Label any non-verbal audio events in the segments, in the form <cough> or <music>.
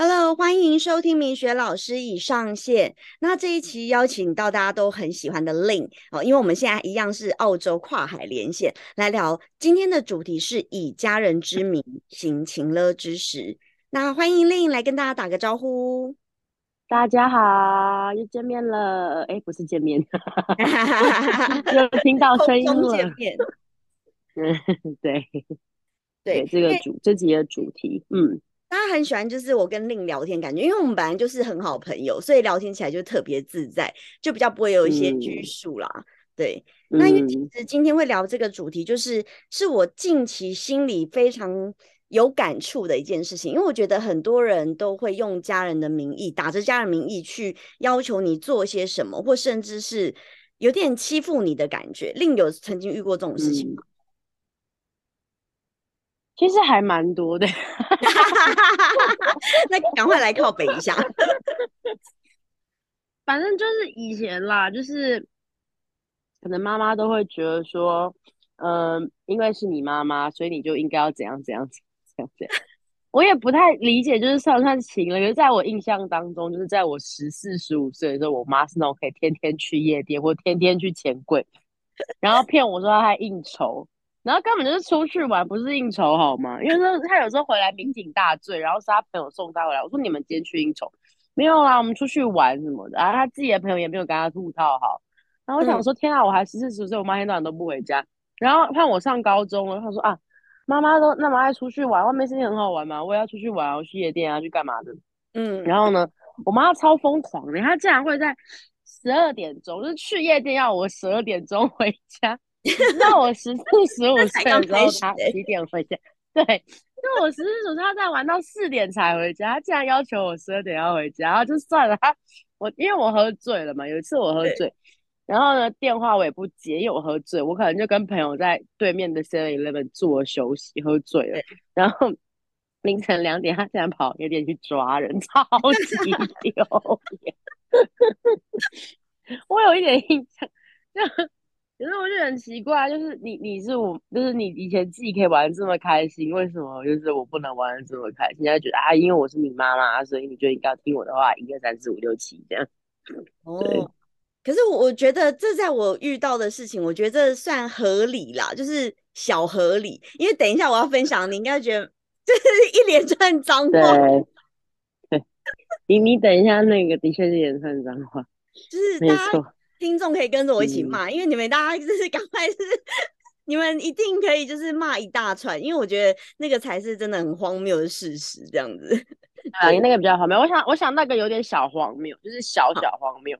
Hello，欢迎收听明学老师已上线。那这一期邀请到大家都很喜欢的 Lin 哦，因为我们现在一样是澳洲跨海连线来聊今天的主题是以家人之名行情乐之时。那欢迎 Lin 来跟大家打个招呼。大家好，又见面了。哎，不是见面，<laughs> 又听到声音了。<laughs> 嗯，对对，这个主这集的主题，嗯。大家很喜欢，就是我跟令聊天感觉，因为我们本来就是很好朋友，所以聊天起来就特别自在，就比较不会有一些拘束啦。对，那因为其实今天会聊这个主题，就是是我近期心里非常有感触的一件事情，因为我觉得很多人都会用家人的名义，打着家人名义去要求你做些什么，或甚至是有点欺负你的感觉。令有曾经遇过这种事情吗？其实还蛮多的，<laughs> 那赶快来靠北一下。<laughs> 反正就是以前啦，就是可能妈妈都会觉得说，嗯，因为是你妈妈，所以你就应该要怎样怎样怎样怎样。我也不太理解，就是算不算情了？可是在我印象当中，就是在我十四十五岁的时候，我妈是那种可以天天去夜店或天天去钱柜，然后骗我说她应酬。然后根本就是出去玩，不是应酬好吗？因为说他有时候回来酩酊大醉，然后是他朋友送他回来。我说你们今天去应酬？没有啊，我们出去玩什么的。然后他自己的朋友也没有跟他吐套好。然后我想说，天啊，我还十四十岁，我妈一天到晚都不回家。然后看我上高中了，他说啊，妈妈都那么爱出去玩，外面事情很好玩嘛，我也要出去玩，我去夜店啊，去干嘛的？嗯。然后呢，我妈超疯狂的，她竟然会在十二点钟，就是去夜店要我十二点钟回家。<laughs> 那我十四十五岁的时候，他几点回家？对，那我十四十五岁，他在玩到四点才回家。他竟然要求我十二点要回家，然后就算了。他我因为我喝醉了嘛，有一次我喝醉，然后呢电话我也不接，因为我喝醉，我可能就跟朋友在对面的 Seven Eleven 坐休息，喝醉了。然后凌晨两点，他竟然跑夜店去抓人，超级丢脸。<laughs> 我有一点印象，就。可是我就很奇怪，就是你你是我，就是你以前自己可以玩这么开心，为什么就是我不能玩的这么开心？现在觉得啊，因为我是你妈妈，所以你就应该听我的话，一二三四五六七这样。哦，可是我觉得这在我遇到的事情，我觉得这算合理啦，就是小合理。因为等一下我要分享，你应该觉得就是 <laughs> 一连串脏话。<laughs> 对，<laughs> 你你等一下，那个的确是一连串脏话，就是没错。听众可以跟着我一起骂，因为你们大家就是赶快是，<laughs> 你们一定可以就是骂一大串，因为我觉得那个才是真的很荒谬的事实，这样子。啊，那个比较荒谬。我想，我想那个有点小荒谬，就是小小荒谬。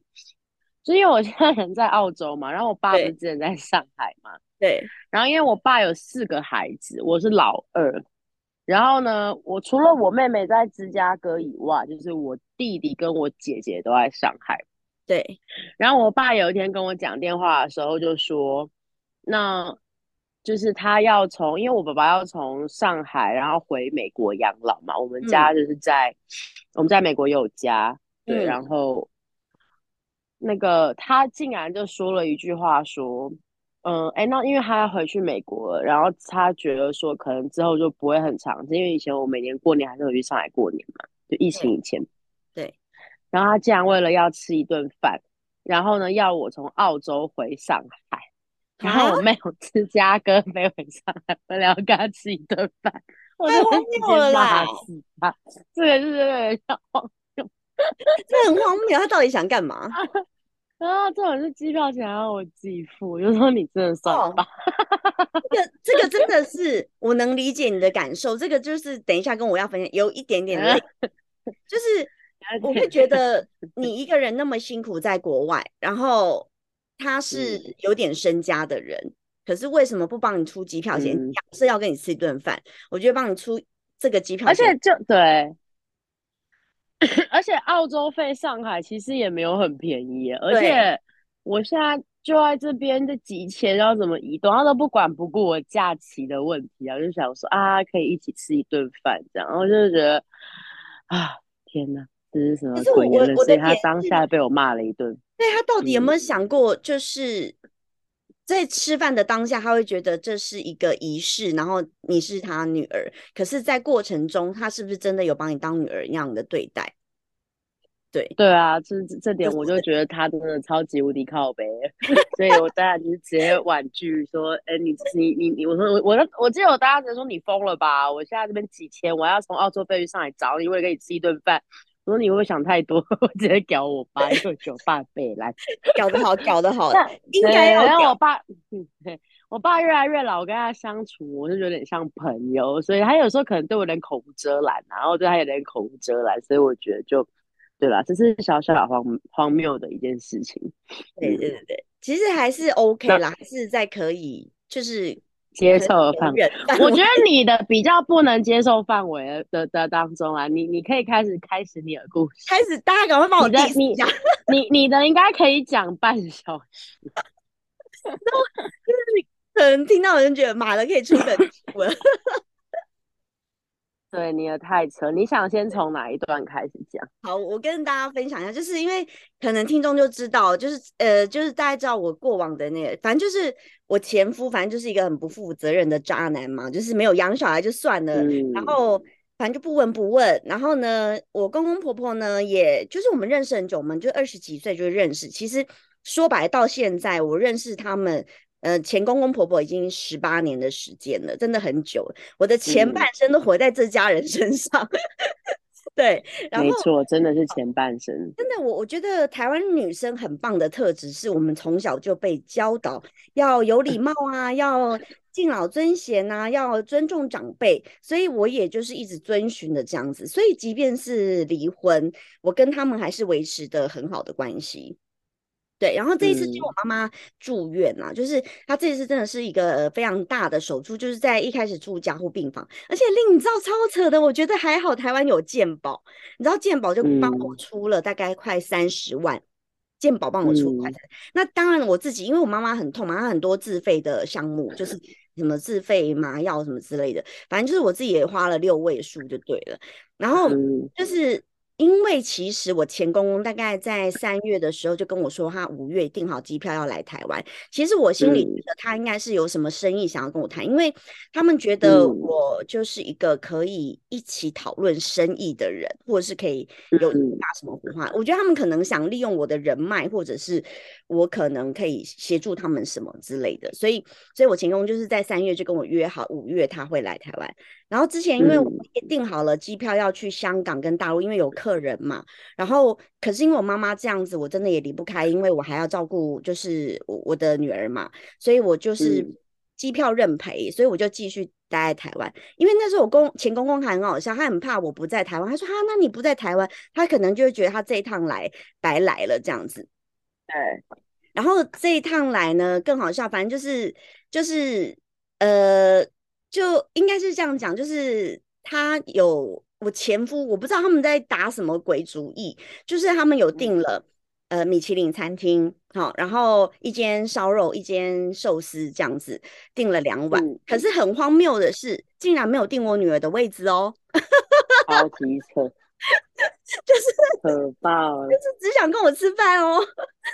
就因为我现在人在澳洲嘛，然后我爸不是之前在上海嘛，对。然后因为我爸有四个孩子，我是老二。然后呢，我除了我妹妹在芝加哥以外，就是我弟弟跟我姐姐都在上海。对，然后我爸有一天跟我讲电话的时候就说，那就是他要从，因为我爸爸要从上海然后回美国养老嘛，我们家就是在我们在美国有家，对，然后那个他竟然就说了一句话说，嗯，哎，那因为他要回去美国，然后他觉得说可能之后就不会很长，因为以前我每年过年还是会去上海过年嘛，就疫情以前。然后他竟然为了要吃一顿饭，然后呢要我从澳洲回上海，然后我没有芝加哥飞回上海，为了要跟他吃一顿饭，我就直接骂。这个是有点荒谬，<laughs> 这很荒谬。他到底想干嘛？然 <laughs> 后这种是机票钱要我自己付，就说你真的算吧。这个这个真的是我能理解你的感受。这个就是等一下跟我要分享有一点点累，<laughs> 就是。我会觉得你一个人那么辛苦在国外，然后他是有点身家的人，可是为什么不帮你出机票钱？假设要跟你吃一顿饭，我觉得帮你出这个机票，而且就对，<coughs> 而且澳洲飞上海其实也没有很便宜，而且我现在就在这边的几千，要怎么移动，他都不管不顾我假期的问题啊，就想说啊，可以一起吃一顿饭这样，然后就是觉得啊，天哪！这是什么鬼所以他当下被我骂了一顿。对他到底有没有想过，就是在吃饭的当下，他会觉得这是一个仪式，然后你是他女儿。可是，在过程中，他是不是真的有把你当女儿一样的对待？对对啊，这这点我就觉得他真的超级无敌靠背，<laughs> 所以我当然就是直接婉拒说：“哎，你你你你，我说我我我记得我当时说你疯了吧？我现在这边几千，我要从澳洲飞去上海找你，为了跟你吃一顿饭。我说你会不会想太多？<laughs> 我直接屌我爸一个酒爸背来，<laughs> 搞得好，搞得好，<laughs> 应该要。然后我爸，我爸越来越老，跟他相处，我就有点像朋友，所以他有时候可能对我有点口无遮拦，然后对他有点口无遮拦，所以我觉得就。对吧？这是小小荒荒谬的一件事情。对对对对，其实还是 OK 啦，还是在可以就是接受的范围。我觉得 <laughs> 你的比较不能接受范围的的当中啊，你你可以开始开始你的故事，开始大家赶快帮我讲。<laughs> 你你你的应该可以讲半小时。<laughs> 然后就是你可能听到人觉得马的可以出本书了。对你也太扯，你想先从哪一段开始讲？好，我跟大家分享一下，就是因为可能听众就知道，就是呃，就是大家知道我过往的那个，反正就是我前夫，反正就是一个很不负责任的渣男嘛，就是没有养小孩就算了，然后反正就不闻不问，然后呢，我公公婆婆呢，也就是我们认识很久，我们就二十几岁就认识，其实说白到现在，我认识他们。呃，前公公婆婆已经十八年的时间了，真的很久了。我的前半生都活在这家人身上，<laughs> 对，没错，真的是前半生。真的，我我觉得台湾女生很棒的特质，是我们从小就被教导要有礼貌啊，要敬老尊贤啊，要尊重长辈，所以我也就是一直遵循的这样子。所以即便是离婚，我跟他们还是维持的很好的关系。对，然后这一次就我妈妈住院啊，就是她这一次真的是一个非常大的手术，就是在一开始住加护病房，而且令你知道超扯的，我觉得还好台湾有健保，你知道健保就帮我出了大概快三十万，健保帮我出快。那当然我自己，因为我妈妈很痛嘛，她很多自费的项目，就是什么自费麻药什么之类的，反正就是我自己也花了六位数就对了，然后就是。因为其实我前公公大概在三月的时候就跟我说，他五月订好机票要来台湾。其实我心里觉得他应该是有什么生意想要跟我谈，因为他们觉得我就是一个可以一起讨论生意的人，或者是可以有打什么火花。我觉得他们可能想利用我的人脉，或者是我可能可以协助他们什么之类的。所以，所以我前公就是在三月就跟我约好五月他会来台湾。然后之前因为我也订好了机票要去香港跟大陆，因为有客人嘛。然后可是因为我妈妈这样子，我真的也离不开，因为我还要照顾就是我我的女儿嘛，所以我就是机票认赔，所以我就继续待在台湾。因为那时候我公前公公还很好笑，他很怕我不在台湾，他说哈，那你不在台湾，他可能就会觉得他这一趟来白来了这样子。对，然后这一趟来呢更好笑，反正就是就是呃。就应该是这样讲，就是他有我前夫，我不知道他们在打什么鬼主意，就是他们有订了呃米其林餐厅，好，然后一间烧肉，一间寿司这样子订了两晚，可是很荒谬的是，竟然没有订我女儿的位置哦，<laughs> 超级扯，就是可爆，就是只想跟我吃饭哦，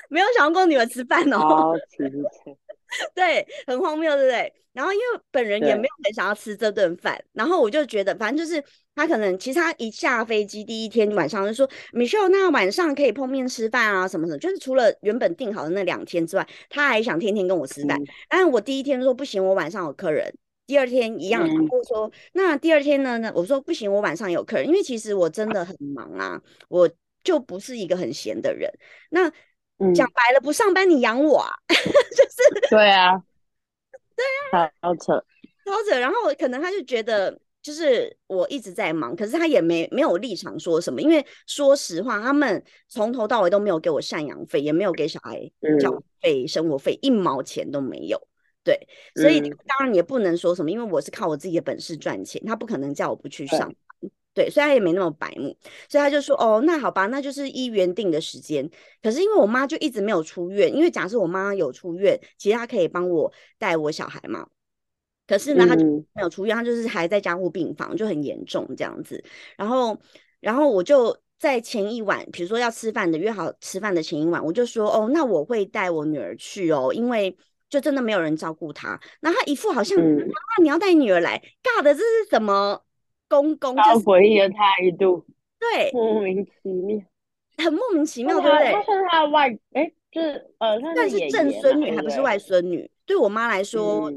没有想要跟我女儿吃饭哦，超。<laughs> 级扯。<laughs> 对，很荒谬，对不对？然后因为本人也没有很想要吃这顿饭，然后我就觉得，反正就是他可能其实他一下飞机第一天晚上就说，Michelle，那晚上可以碰面吃饭啊，什么什么，就是除了原本定好的那两天之外，他还想天天跟我吃饭。但我第一天说不行，我晚上有客人。第二天一样，他说那第二天呢？呢我说不行，我晚上有客人，因为其实我真的很忙啊，我就不是一个很闲的人。那讲白了，不上班你养我啊？<laughs> 就是对啊，对啊，超扯，超扯。然后可能他就觉得，就是我一直在忙，可是他也没没有立场说什么。因为说实话，他们从头到尾都没有给我赡养费，也没有给小孩交费、生活费，一毛钱都没有。对，所以当然也不能说什么，因为我是靠我自己的本事赚钱，他不可能叫我不去上。对，所以他也没那么白目，所以他就说：“哦，那好吧，那就是依原定的时间。可是因为我妈就一直没有出院，因为假设我妈有出院，其实她可以帮我带我小孩嘛。可是呢，她就没有出院，她就是还在加护病房，就很严重这样子。然后，然后我就在前一晚，比如说要吃饭的约好吃饭的前一晚，我就说：哦，那我会带我女儿去哦，因为。”就真的没有人照顾他。那他一副好像妈妈你要带女儿来，尬的这是什么公公？好诡异的态度，对，莫名其妙，很莫名其妙，对不对？他算他的外，哎，就是呃，算是正孙女，还不是外孙女。对我妈来说，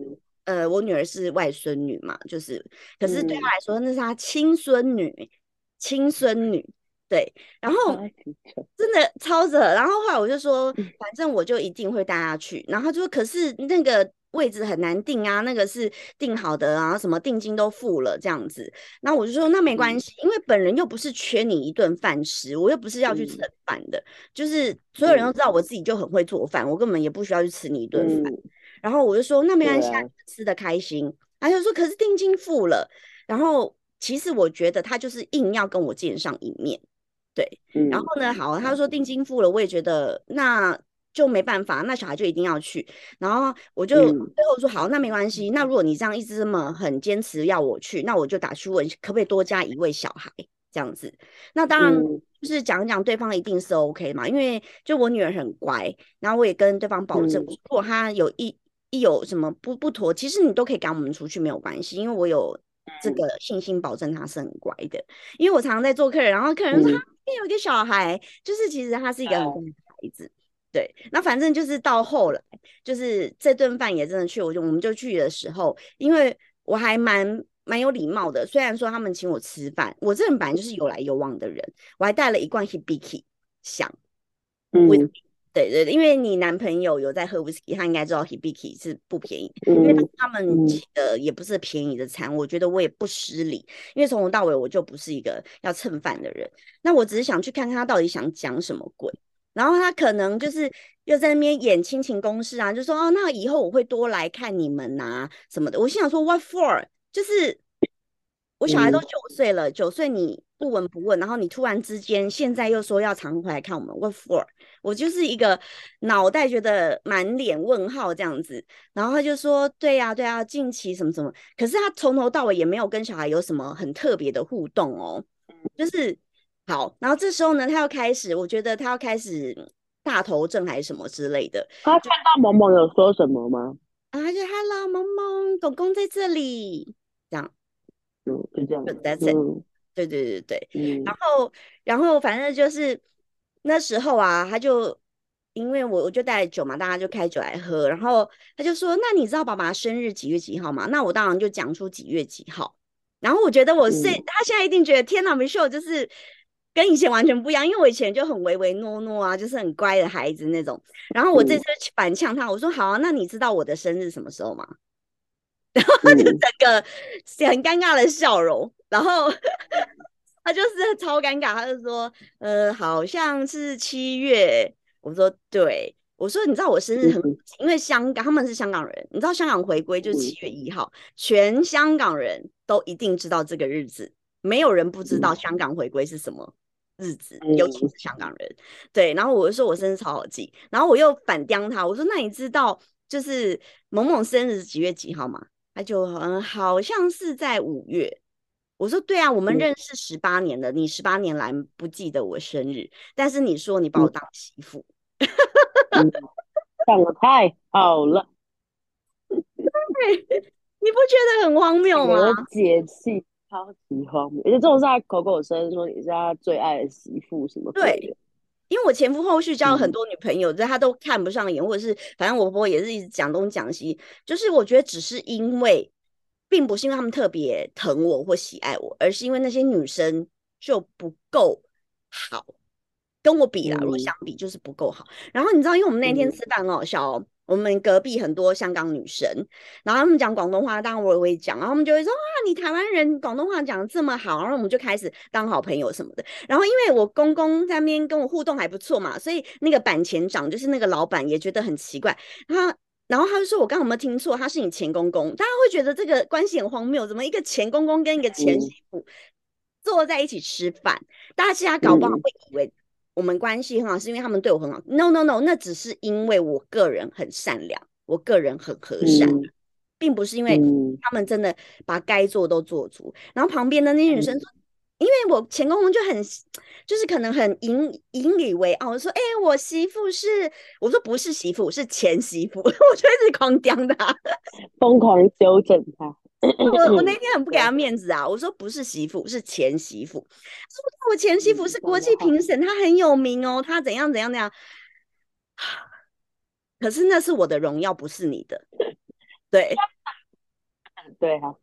呃，我女儿是外孙女嘛，就是，可是对她来说那是她亲孙女，亲孙女。对，然后真的超扯，然后后来我就说，反正我就一定会带他去。然后就说，可是那个位置很难定啊，那个是定好的啊，什么定金都付了这样子。那我就说，那没关系，因为本人又不是缺你一顿饭吃，我又不是要去蹭饭的，就是所有人都知道我自己就很会做饭，我根本也不需要去吃你一顿饭。然后我就说，那没关系，吃的开心。他就说，可是定金付了。然后其实我觉得他就是硬要跟我见上一面。对，然后呢？好，他说定金付了，我也觉得那就没办法，那小孩就一定要去。然后我就最后说好，那没关系。那如果你这样一直这么很坚持要我去，那我就打去问可不可以多加一位小孩这样子。那当然就是讲讲对方一定是 OK 嘛，因为就我女儿很乖，然后我也跟对方保证，如果她有一一有什么不不妥，其实你都可以赶我们出去没有关系，因为我有这个信心保证他是很乖的。因为我常常在做客人，然后客人说他。有一个小孩，就是其实他是一个很乖的孩子，对。那反正就是到后来，就是这顿饭也真的去，我就我们就去的时候，因为我还蛮蛮有礼貌的，虽然说他们请我吃饭，我这人本来就是有来有往的人，我还带了一罐 Hibiki 香，嗯。对对，因为你男朋友有在喝 whisky，他应该知道 Hibiki 是不便宜，因为他们请的也不是便宜的餐。我觉得我也不失礼，因为从头到尾我就不是一个要蹭饭的人。那我只是想去看看他到底想讲什么鬼，然后他可能就是又在那边演亲情公式啊，就说哦，那以后我会多来看你们呐什么的。我心想说 What for？就是我小孩都九岁了，九岁你。不闻不问，然后你突然之间现在又说要常回来看我们，What for？我就是一个脑袋觉得满脸问号这样子，然后他就说，对呀对呀，近期什么什么，可是他从头到尾也没有跟小孩有什么很特别的互动哦，就是好，然后这时候呢，他要开始，我觉得他要开始大头症还是什么之类的。他看到萌萌有说什么吗？啊，就 Hello，萌萌，狗狗在这里，这样，嗯，就这样，That's it。对对对对，然后然后反正就是那时候啊，他就因为我我就带酒嘛，大家就开酒来喝，然后他就说：“那你知道爸爸生日几月几号吗？”那我当然就讲出几月几号。然后我觉得我现他现在一定觉得天哪，没秀就是跟以前完全不一样，因为我以前就很唯唯诺诺啊，就是很乖的孩子那种。然后我这次反呛他，我说：“好啊，那你知道我的生日什么时候吗？”然后他就整个很尴尬的笑容。然后 <laughs> 他就是超尴尬，他就说：“呃，好像是七月。”我说：“对。”我说：“你知道我生日很，因为香港他们是香港人，你知道香港回归就是七月一号，全香港人都一定知道这个日子，没有人不知道香港回归是什么日子，尤其是香港人。对，然后我就说我生日超好记，然后我又反刁他，我说：“那你知道就是某某生日几月几号吗？”他就嗯，好像是在五月。我说对啊，我们认识十八年了，你十八年来不记得我生日，但是你说你把我当媳妇，讲的太好了，<laughs> 对，你不觉得很荒谬吗？解气，超级荒谬，而且这种是他口口声说你是他最爱的媳妇什么？对，因为我前夫后续交了很多女朋友，但他都看不上眼，或者是反正我婆婆也是一直讲东讲西，就是我觉得只是因为。并不是因为他们特别疼我或喜爱我，而是因为那些女生就不够好，跟我比啦，如果相比就是不够好。然后你知道，因为我们那天吃饭很好笑哦，我们隔壁很多香港女生，然后他们讲广东话，当然我也会讲，然后他们就会说啊，你台湾人广东话讲的这么好，然后我们就开始当好朋友什么的。然后因为我公公在那边跟我互动还不错嘛，所以那个板前长就是那个老板也觉得很奇怪，他。然后他就说：“我刚刚有没有听错？他是你前公公，大家会觉得这个关系很荒谬，怎么一个前公公跟一个前媳妇坐在一起吃饭？大家其实搞不好会以为我们关系很好，是因为他们对我很好。No No No，那只是因为我个人很善良，我个人很和善，并不是因为他们真的把该做都做足。然后旁边的那些女生说：‘因为我前公公就很，就是可能很引引以为傲，说：“哎，我媳妇是，我说不是媳妇，是前媳妇。<laughs> ”我就一直狂刁他，疯狂纠正他。我我那天很不给他面子啊，我说不是媳妇，是前媳妇。说我前媳妇是国际评审，她很有名哦，她怎样怎样怎样。可是那是我的荣耀，不是你的。对，<laughs> 对啊。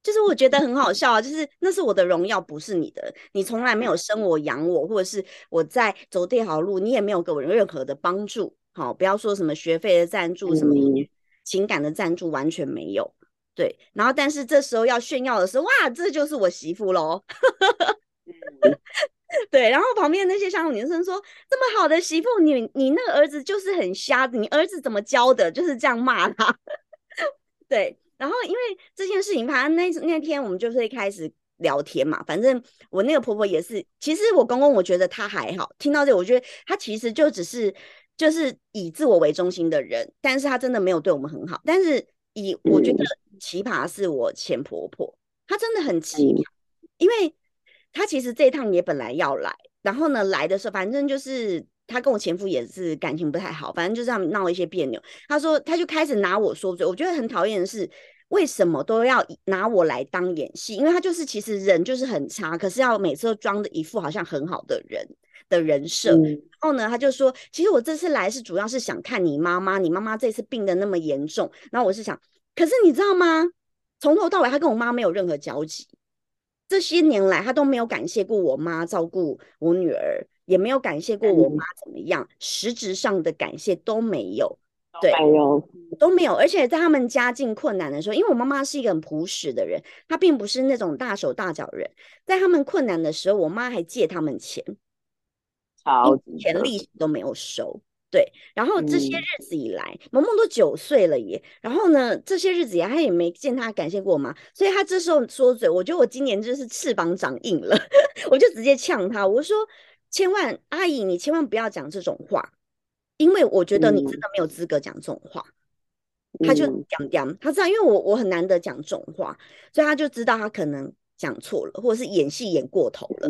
就是我觉得很好笑啊，就是那是我的荣耀，不是你的。你从来没有生我养我，或者是我在走这条路，你也没有给我任何的帮助。好，不要说什么学费的赞助，什么情感的赞助，完全没有。对，然后但是这时候要炫耀的是，哇，这就是我媳妇喽。<laughs> 对，然后旁边那些香港女生说，这么好的媳妇，你你那个儿子就是很瞎，你儿子怎么教的？就是这样骂他。<laughs> 对。然后，因为这件事情，反正那那天我们就是一开始聊天嘛。反正我那个婆婆也是，其实我公公我觉得他还好。听到这，我觉得他其实就只是就是以自我为中心的人，但是他真的没有对我们很好。但是以我觉得奇葩是我前婆婆，她真的很奇葩，因为她其实这一趟也本来要来，然后呢来的时候，反正就是。她跟我前夫也是感情不太好，反正就这样闹一些别扭。她说，她就开始拿我说嘴。我觉得很讨厌的是，为什么都要拿我来当演戏？因为他就是其实人就是很差，可是要每次都装的一副好像很好的人的人设。然后呢，他就说，其实我这次来是主要是想看你妈妈，你妈妈这次病的那么严重。然后我是想，可是你知道吗？从头到尾他跟我妈没有任何交集，这些年来他都没有感谢过我妈照顾我女儿。也没有感谢过我妈怎么样，实质上的感谢都没有，对，都没有。而且在他们家境困难的时候，因为我妈妈是一个很朴实的人，她并不是那种大手大脚人，在他们困难的时候，我妈还借他们钱，钱利息都没有收。对，然后这些日子以来，萌萌都九岁了耶，然后呢，这些日子呀，他也没见他感谢过我妈，所以他这时候说嘴，我觉得我今年就是翅膀长硬了，<laughs> 我就直接呛他，我说。千万阿姨，你千万不要讲这种话，因为我觉得你真的没有资格讲这种话。他就讲讲，他知道，因为我我很难得讲这种话，所以他就知道他可能讲错了，或者是演戏演过头了。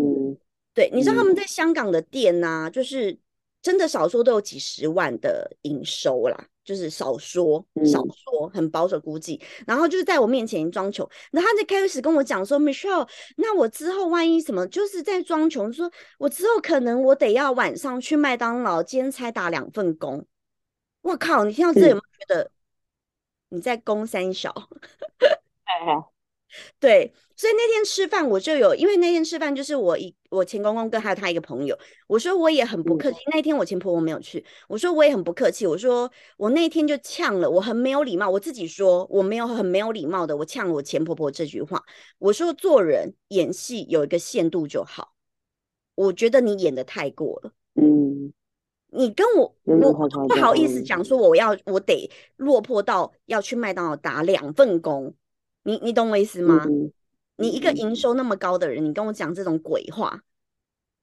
对，你知道他们在香港的店呐，就是真的少说都有几十万的营收啦。就是少说少说，很保守估计，然后就是在我面前装穷，然后他就开始跟我讲说，Michelle，那我之后万一什么，就是在装穷，说我之后可能我得要晚上去麦当劳兼差打两份工。我靠，你听到这有没有觉得你在攻三小？<laughs> 对，所以那天吃饭我就有，因为那天吃饭就是我一我前公公跟还有他一个朋友，我说我也很不客气。那天我前婆婆没有去，我说我也很不客气。我说我那天就呛了，我很没有礼貌。我自己说我没有很没有礼貌的，我呛我前婆婆这句话。我说做人演戏有一个限度就好，我觉得你演的太过了。嗯，你跟我我不好意思讲说我要我得落魄到要去麦当劳打两份工。你你懂我意思吗？你一个营收那么高的人，你跟我讲这种鬼话，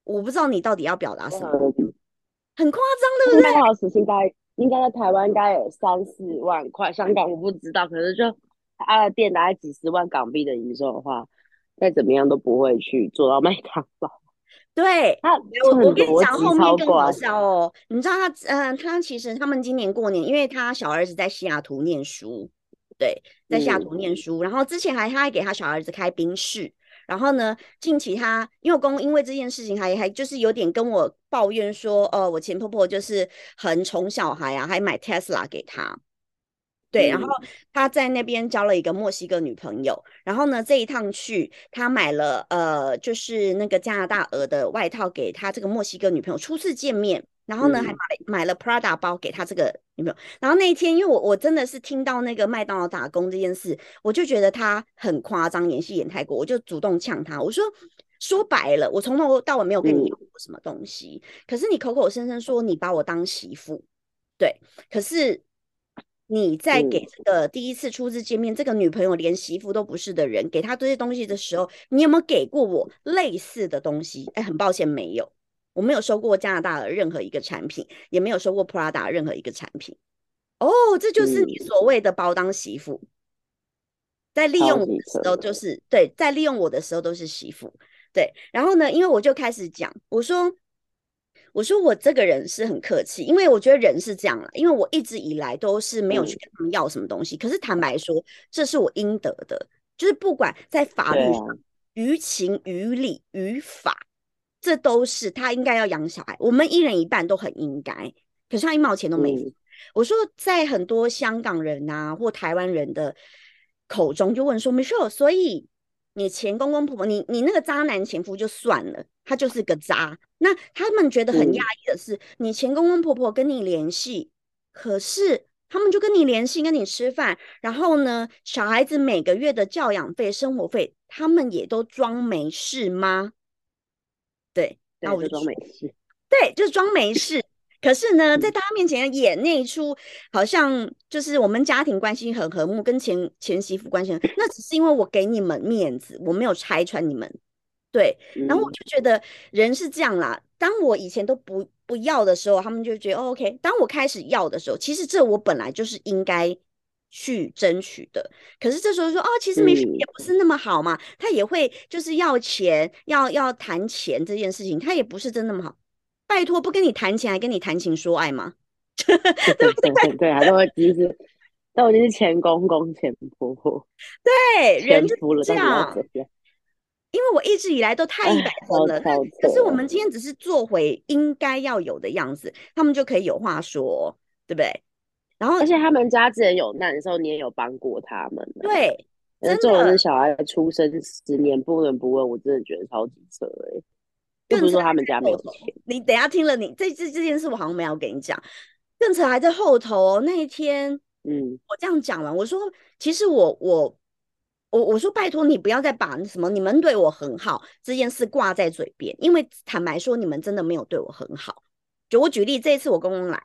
我不知道你到底要表达什么，很夸张，对不对？麦当时薪该应该在台湾应该有三四万块，香港我不知道，可是就他的店大概几十万港币的营收的话，再怎么样都不会去做到麦当劳。<laughs> 对，他我我跟你讲后面更搞笑哦，你知道他嗯，他其实他们今年过年，因为他小儿子在西雅图念书。对，在下图念书，然后之前还他还给他小儿子开宾室，然后呢，近期他因为公因为这件事情还还就是有点跟我抱怨说，呃，我前婆婆就是很宠小孩啊，还买 Tesla 给他，对，然后他在那边交了一个墨西哥女朋友，然后呢这一趟去他买了呃就是那个加拿大鹅的外套给他这个墨西哥女朋友初次见面。然后呢，还买买了 Prada 包给他这个女朋友。然后那一天，因为我我真的是听到那个麦当劳打工这件事，我就觉得他很夸张，演戏演太过，我就主动呛他。我说说白了，我从头到尾没有跟你要过什么东西，可是你口口声声说你把我当媳妇，对，可是你在给这个第一次初次见面这个女朋友连媳妇都不是的人，给她这些东西的时候，你有没有给过我类似的东西？哎，很抱歉，没有。我没有收过加拿大的任何一个产品，也没有收过 Prada 任何一个产品。哦，这就是你所谓的包当媳妇，在利用我的时候就是对，在利用我的时候都是媳妇。对，然后呢，因为我就开始讲，我说，我说我这个人是很客气，因为我觉得人是这样了，因为我一直以来都是没有去跟他们要什么东西，可是坦白说，这是我应得的，就是不管在法律上，于情于理于法，这都是他应该要养小孩，我们一人一半都很应该，可是他一毛钱都没付。我说，在很多香港人呐或台湾人的口中，就问说，Michelle，所以你前公公婆婆，你你那个渣男前夫就算了，他就是个渣。那他们觉得很压抑的是，你前公公婆婆跟你联系，可是他们就跟你联系，跟你吃饭，然后呢，小孩子每个月的教养费、生活费，他们也都装没事吗？对，那我就装没事。<laughs> 对，就是装没事。可是呢，在大家面前演那一出，好像就是我们家庭关系很和睦，跟前前媳妇关系，那只是因为我给你们面子，我没有拆穿你们。对，然后我就觉得人是这样啦。当我以前都不不要的时候，他们就觉得 OK。当我开始要的时候，其实这我本来就是应该去争取的。可是这时候说哦，其实没也不是那么好嘛，他也会就是要钱，要要谈钱这件事情，他也不是真那么好。拜托，不跟你谈钱，还跟你谈情说爱吗？<laughs> 对对对，还都会其实那我就 <laughs> 是前公公、前婆婆，对，人就这样。因为我一直以来都太一百分了，可是我们今天只是做回应该要有的样子，他们就可以有话说，对不对？然后，而且他们家之前有难的时候，你也有帮过他们。对，真的，这小孩出生十年不闻不问，我真的觉得超级扯哎。更不是说他们家没有钱。你等下听了你这这这件事，我好像没有跟你讲。更扯还在后头那一天，嗯，我这样讲完，我说其实我我我我说拜托你不要再把什么你们对我很好这件事挂在嘴边，因为坦白说你们真的没有对我很好。就我举例，这一次我公公来，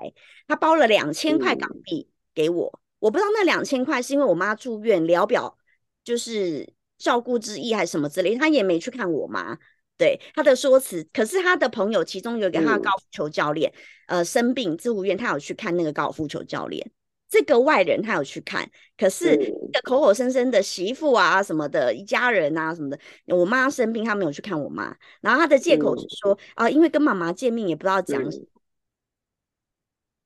他包了两千块港币给我，我不知道那两千块是因为我妈住院聊表就是照顾之意还是什么之类，他也没去看我妈。对他的说辞，可是他的朋友其中有一个他的高尔夫球教练，呃，生病住护院，他有去看那个高尔夫球教练。这个外人他有去看，可是的口口声声的媳妇啊什么的，一家人啊什么的，我妈生病，他没有去看我妈。然后他的借口是说啊，因为跟妈妈见面也不知道讲什么，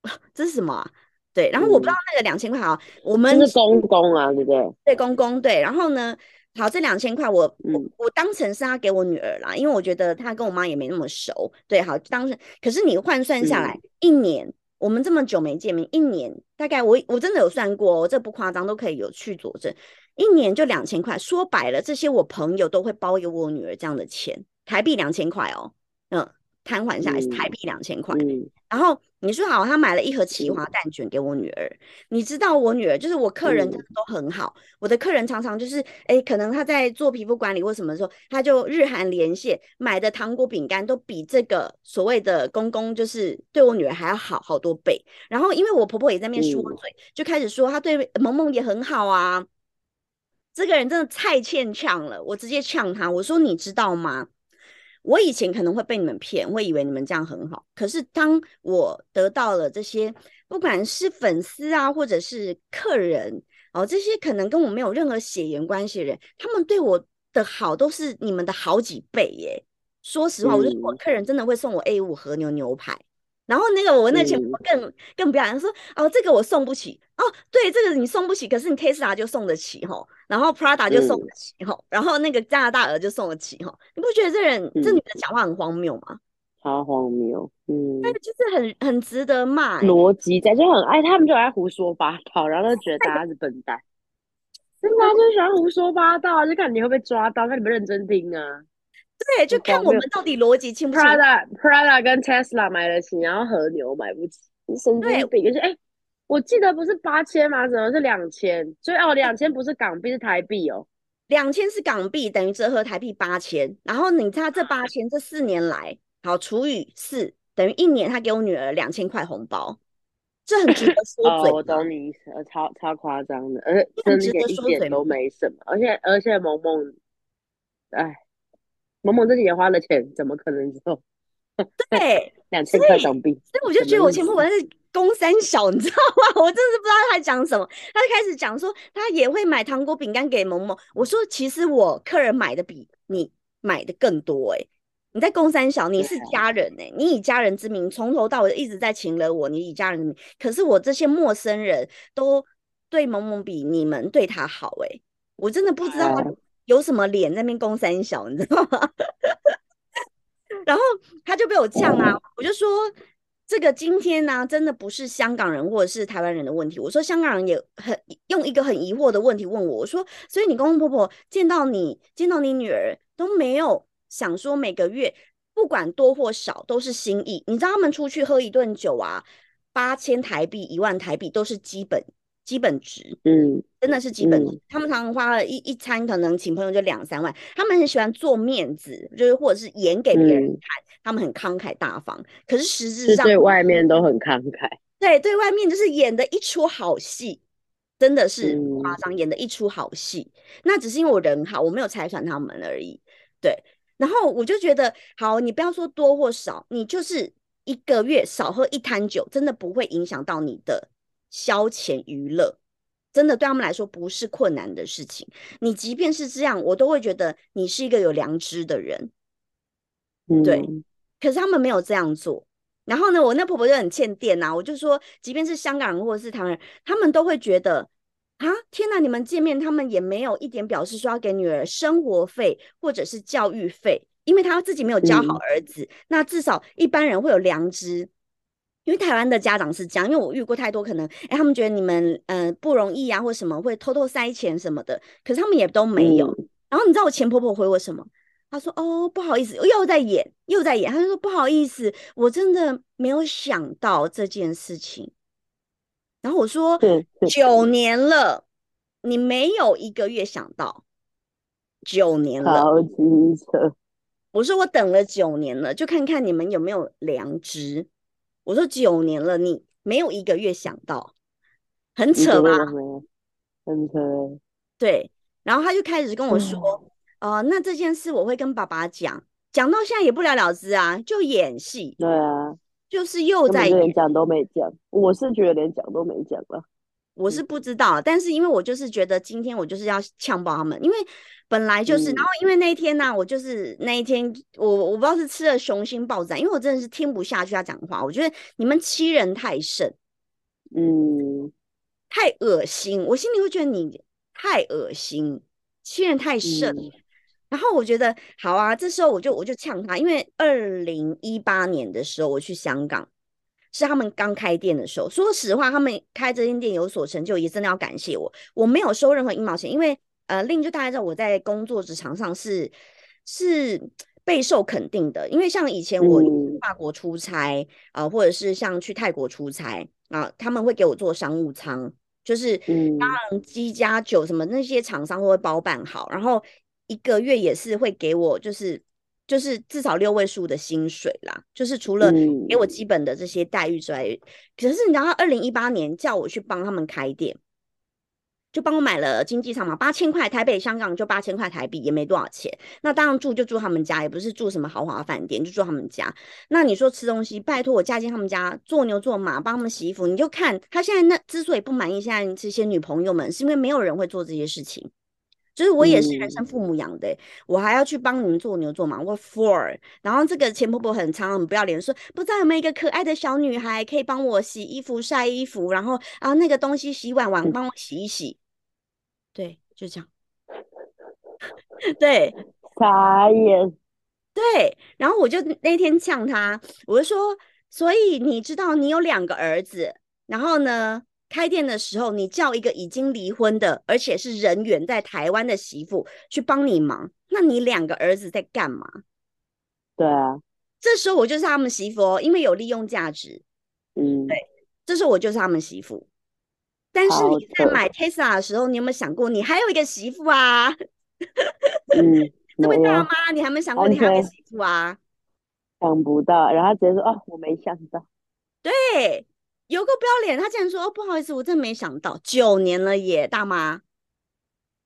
<laughs> 这是什么？对，然后我不知道那个两千块啊，我们是公公啊，对不对？对，公公对，然后呢？好，这两千块我我我当成是他给我女儿啦，因为我觉得他跟我妈也没那么熟。对，好，当成可是你换算下来，一年我们这么久没见面，一年大概我我真的有算过，这不夸张，都可以有去佐证，一年就两千块。说白了，这些我朋友都会包给我女儿这样的钱，台币两千块哦，嗯。摊还下来是台币两千块，然后你说好，他买了一盒奇华蛋卷给我女儿。你知道我女儿就是我客人真的都很好，我的客人常常就是哎，可能他在做皮肤管理或什么时候，他就日韩连线买的糖果饼干都比这个所谓的公公就是对我女儿还要好好多倍。然后因为我婆婆也在那边说嘴，就开始说他对萌萌也很好啊。这个人真的太欠呛了，我直接呛他，我说你知道吗？我以前可能会被你们骗，会以为你们这样很好。可是当我得到了这些，不管是粉丝啊，或者是客人哦，这些可能跟我没有任何血缘关系的人，他们对我的好都是你们的好几倍耶。说实话，我就我客人真的会送我 A 五和牛牛排。然后那个我那钱我更更不要他，说哦这个我送不起。哦，对这个你送不起，可是你 Tesla 就送得起吼，然后 Prada 就送得起吼，然后那个加拿大鹅就送得起吼，你不觉得这人这女。的讲话很荒谬吗？超荒谬，嗯，那个就是很很值得骂，逻。辑在就很爱他们就爱胡说八道，然后就觉得大家是笨蛋，<laughs> 真的就。喜欢胡说八道，就看你会被抓到，看你们认真听啊。对，就看我们到底逻辑清不清。Prada Prada 跟 Tesla 买得起，然后和牛买不起，神经病！而且，哎，我记得不是八千吗？怎么是两千？所以哦，两千不是港币，是台币哦。两千是港币，等于折合台币八千。然后你他这八千，这四年来，好除以四，等于一年他给我女儿两千块红包，这很值得 <laughs> 说嘴。我懂你意思，超超夸张的，而且真的一点都没什么。而且而且萌萌，哎。萌萌自己也花了钱，怎么可能之后？对，<laughs> 两千块港币。所以我就觉得我前婆婆是公三小，你知道吗？<laughs> 我真的是不知道他讲什么。他就开始讲说，他也会买糖果饼干给萌萌。我说，其实我客人买的比你买的更多哎。你在公三小，你是家人哎，你以家人之名从头到尾一直在请了我，你以家人之名，可是我这些陌生人都对萌萌比你们对他好哎，我真的不知道有什么脸在那边公三小，你知道吗？<laughs> 然后他就被我呛啊，我就说这个今天呢，真的不是香港人或者是台湾人的问题。我说香港人也很用一个很疑惑的问题问我，我说所以你公公婆婆见到你见到你女儿都没有。想说每个月不管多或少都是心意，你知道他们出去喝一顿酒啊，八千台币、一万台币都是基本基本值，嗯，真的是基本值。他们常常花了一一餐，可能请朋友就两三万。他们很喜欢做面子，就是或者是演给别人看，他们很慷慨大方。可是实质上对外面都很慷慨，对对外面就是演的一出好戏，真的是夸张，演的一出好戏。那只是因为我人好，我没有拆穿他们而已，对。然后我就觉得，好，你不要说多或少，你就是一个月少喝一坛酒，真的不会影响到你的消遣娱乐，真的对他们来说不是困难的事情。你即便是这样，我都会觉得你是一个有良知的人，对。可是他们没有这样做。然后呢，我那婆婆就很欠电呐，我就说，即便是香港人或者是台湾人，他们都会觉得。啊！天哪，你们见面，他们也没有一点表示说要给女儿生活费或者是教育费，因为他自己没有教好儿子。那至少一般人会有良知，因为台湾的家长是这样。因为我遇过太多可能，哎，他们觉得你们嗯不容易啊，或什么会偷偷塞钱什么的，可是他们也都没有。然后你知道我前婆婆回我什么？她说：“哦，不好意思，又在演，又在演。”她就说：“不好意思，我真的没有想到这件事情。”然后我说九年了，你没有一个月想到九年了，好机车。我说我等了九年了，就看看你们有没有良知。我说九年了，你没有一个月想到，很扯吧？很扯。对，然后他就开始跟我说，呃，那这件事我会跟爸爸讲，讲到现在也不了了之啊，就演戏。对啊。就是又在连讲都没讲，我是觉得连讲都没讲了，我是不知道，但是因为我就是觉得今天我就是要呛爆他们，因为本来就是，然后因为那一天呢，我就是那一天，我我不知道是吃了雄心豹子，因为我真的是听不下去他讲话，我觉得你们欺人太甚，嗯，太恶心，我心里会觉得你太恶心，欺人太甚。然后我觉得好啊，这时候我就我就呛他，因为二零一八年的时候我去香港，是他们刚开店的时候。说实话，他们开这间店有所成就，也真的要感谢我。我没有收任何一毛钱，因为呃，另就大家知道我在工作职场上是是备受肯定的。因为像以前我法国出差啊，或者是像去泰国出差啊，他们会给我做商务舱，就是当然机加酒什么那些厂商都会包办好，然后。一个月也是会给我，就是就是至少六位数的薪水啦。就是除了给我基本的这些待遇之外，可是你知道，二零一八年叫我去帮他们开店，就帮我买了经济舱嘛，八千块台北、香港就八千块台币，也没多少钱。那当然住就住他们家，也不是住什么豪华饭店，就住他们家。那你说吃东西，拜托我嫁进他们家，做牛做马，帮他们洗衣服，你就看他现在那之所以不满意，现在这些女朋友们，是因为没有人会做这些事情。就是我也是人生父母养的，我还要去帮你们做牛做马，我 for。然后这个钱婆婆很长很不要脸，说不知道有没有一个可爱的小女孩可以帮我洗衣服、晒衣服，然后啊那个东西洗碗碗帮我洗一洗。对，就这样。对，傻眼。对，然后我就那天呛他，我就说，所以你知道你有两个儿子，然后呢？开店的时候，你叫一个已经离婚的，而且是人远在台湾的媳妇去帮你忙，那你两个儿子在干嘛？对啊，这时候我就是他们媳妇哦，因为有利用价值。嗯，对，这时候我就是他们媳妇。但是你在买 Tesla 的时候，你有没有想过，你还有一个媳妇啊？嗯，<laughs> 这位大妈，你还没想过你还有个媳妇啊？想不到，然后直接说哦，我没想到。对。有个不要脸，他竟然说：“哦，不好意思，我真没想到，九年了耶，大妈，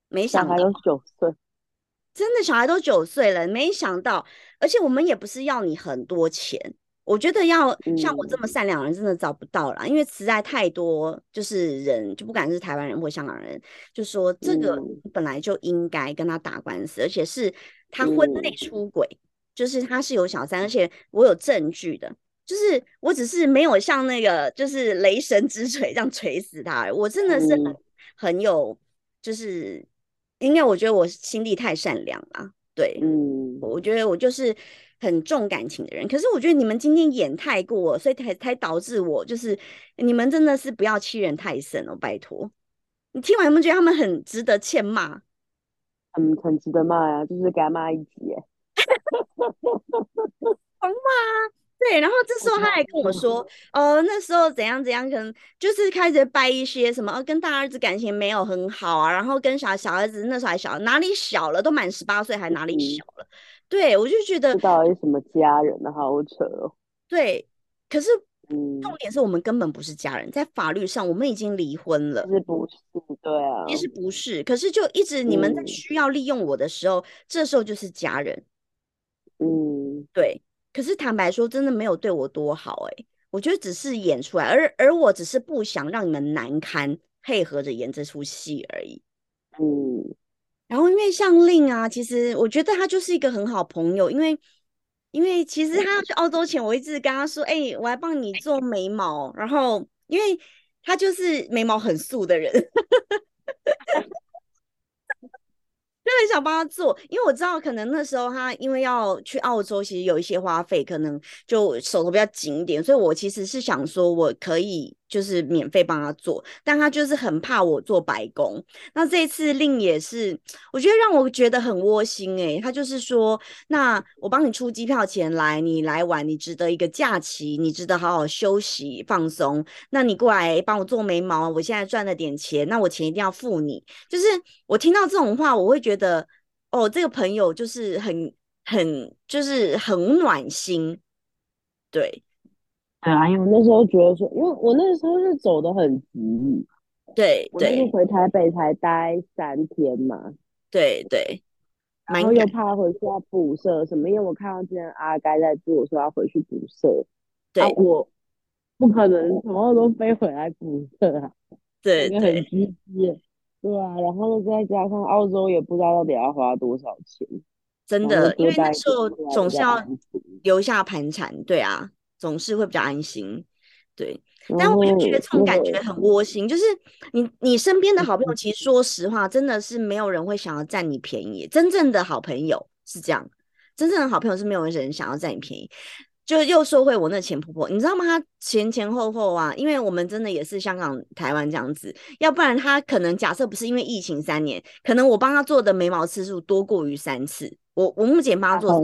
没想到，小孩都九岁，真的小孩都九岁了，没想到，而且我们也不是要你很多钱，我觉得要像我这么善良的人，真的找不到了，因为实在太多，就是人就不管是台湾人或香港人，就说这个本来就应该跟他打官司，而且是他婚内出轨，就是他是有小三，而且我有证据的，就是我只是没有像那个就是雷神之锤这样锤死他，我真的是很很有，就是应该我觉得我心地太善良了，对，嗯，我觉得我就是。很重感情的人，可是我觉得你们今天演太过，所以才才导致我就是你们真的是不要欺人太甚哦，拜托！你听完有没有觉得他们很值得欠骂？嗯，很值得骂呀，就是给他骂一集，<laughs> 狂骂。对，然后这时候他还跟我说，呃，那时候怎样怎样，可能就是开始掰一些什么，呃跟大儿子感情没有很好啊，然后跟小小儿子那时候还小，哪里小了，都满十八岁还哪里小了。对，我就觉得到底什么家人呢？好扯哦。对，可是重点是我们根本不是家人，在法律上我们已经离婚了。其实不是，对啊，其实不是。可是就一直你们在需要利用我的时候，这时候就是家人。嗯，对。可是坦白说，真的没有对我多好哎，我觉得只是演出来，而而我只是不想让你们难堪，配合着演这出戏而已。嗯。然后，因为像令啊，其实我觉得他就是一个很好朋友，因为因为其实他要去澳洲前，我一直跟他说，哎，我来帮你做眉毛。然后，因为他就是眉毛很素的人。<laughs> 就很想帮他做，因为我知道可能那时候他因为要去澳洲，其实有一些花费，可能就手头比较紧一点，所以我其实是想说我可以就是免费帮他做，但他就是很怕我做白工。那这次令也是，我觉得让我觉得很窝心诶，他就是说，那我帮你出机票钱来，你来玩，你值得一个假期，你值得好好休息放松。那你过来帮我做眉毛，我现在赚了点钱，那我钱一定要付你。就是我听到这种话，我会觉得。哦，这个朋友就是很很就是很暖心，对对啊，因为我那时候觉得说，因为我那时候是走的很急，对对，回台北才待三天嘛，对对，然后又怕回去要补色什么，因为我看到之前阿该在做，说要回去补色，对我不可能什么都飞回来补色啊，对对，很积极。对啊，然后再加上澳洲也不知道到底要花多少钱，真的，因为那时候总是要留下盘缠，对啊，总是会比较安心，对。但我就觉得这种感觉很窝心，就是你你身边的好朋友，其实说实话，真的是没有人会想要占你便宜。真正的好朋友是这样，真正的好朋友是没有人想要占你便宜。就又说回我那前婆婆，你知道吗？她前前后后啊，因为我们真的也是香港、台湾这样子，要不然她可能假设不是因为疫情三年，可能我帮她做的眉毛次数多过于三次。我我目前帮她做，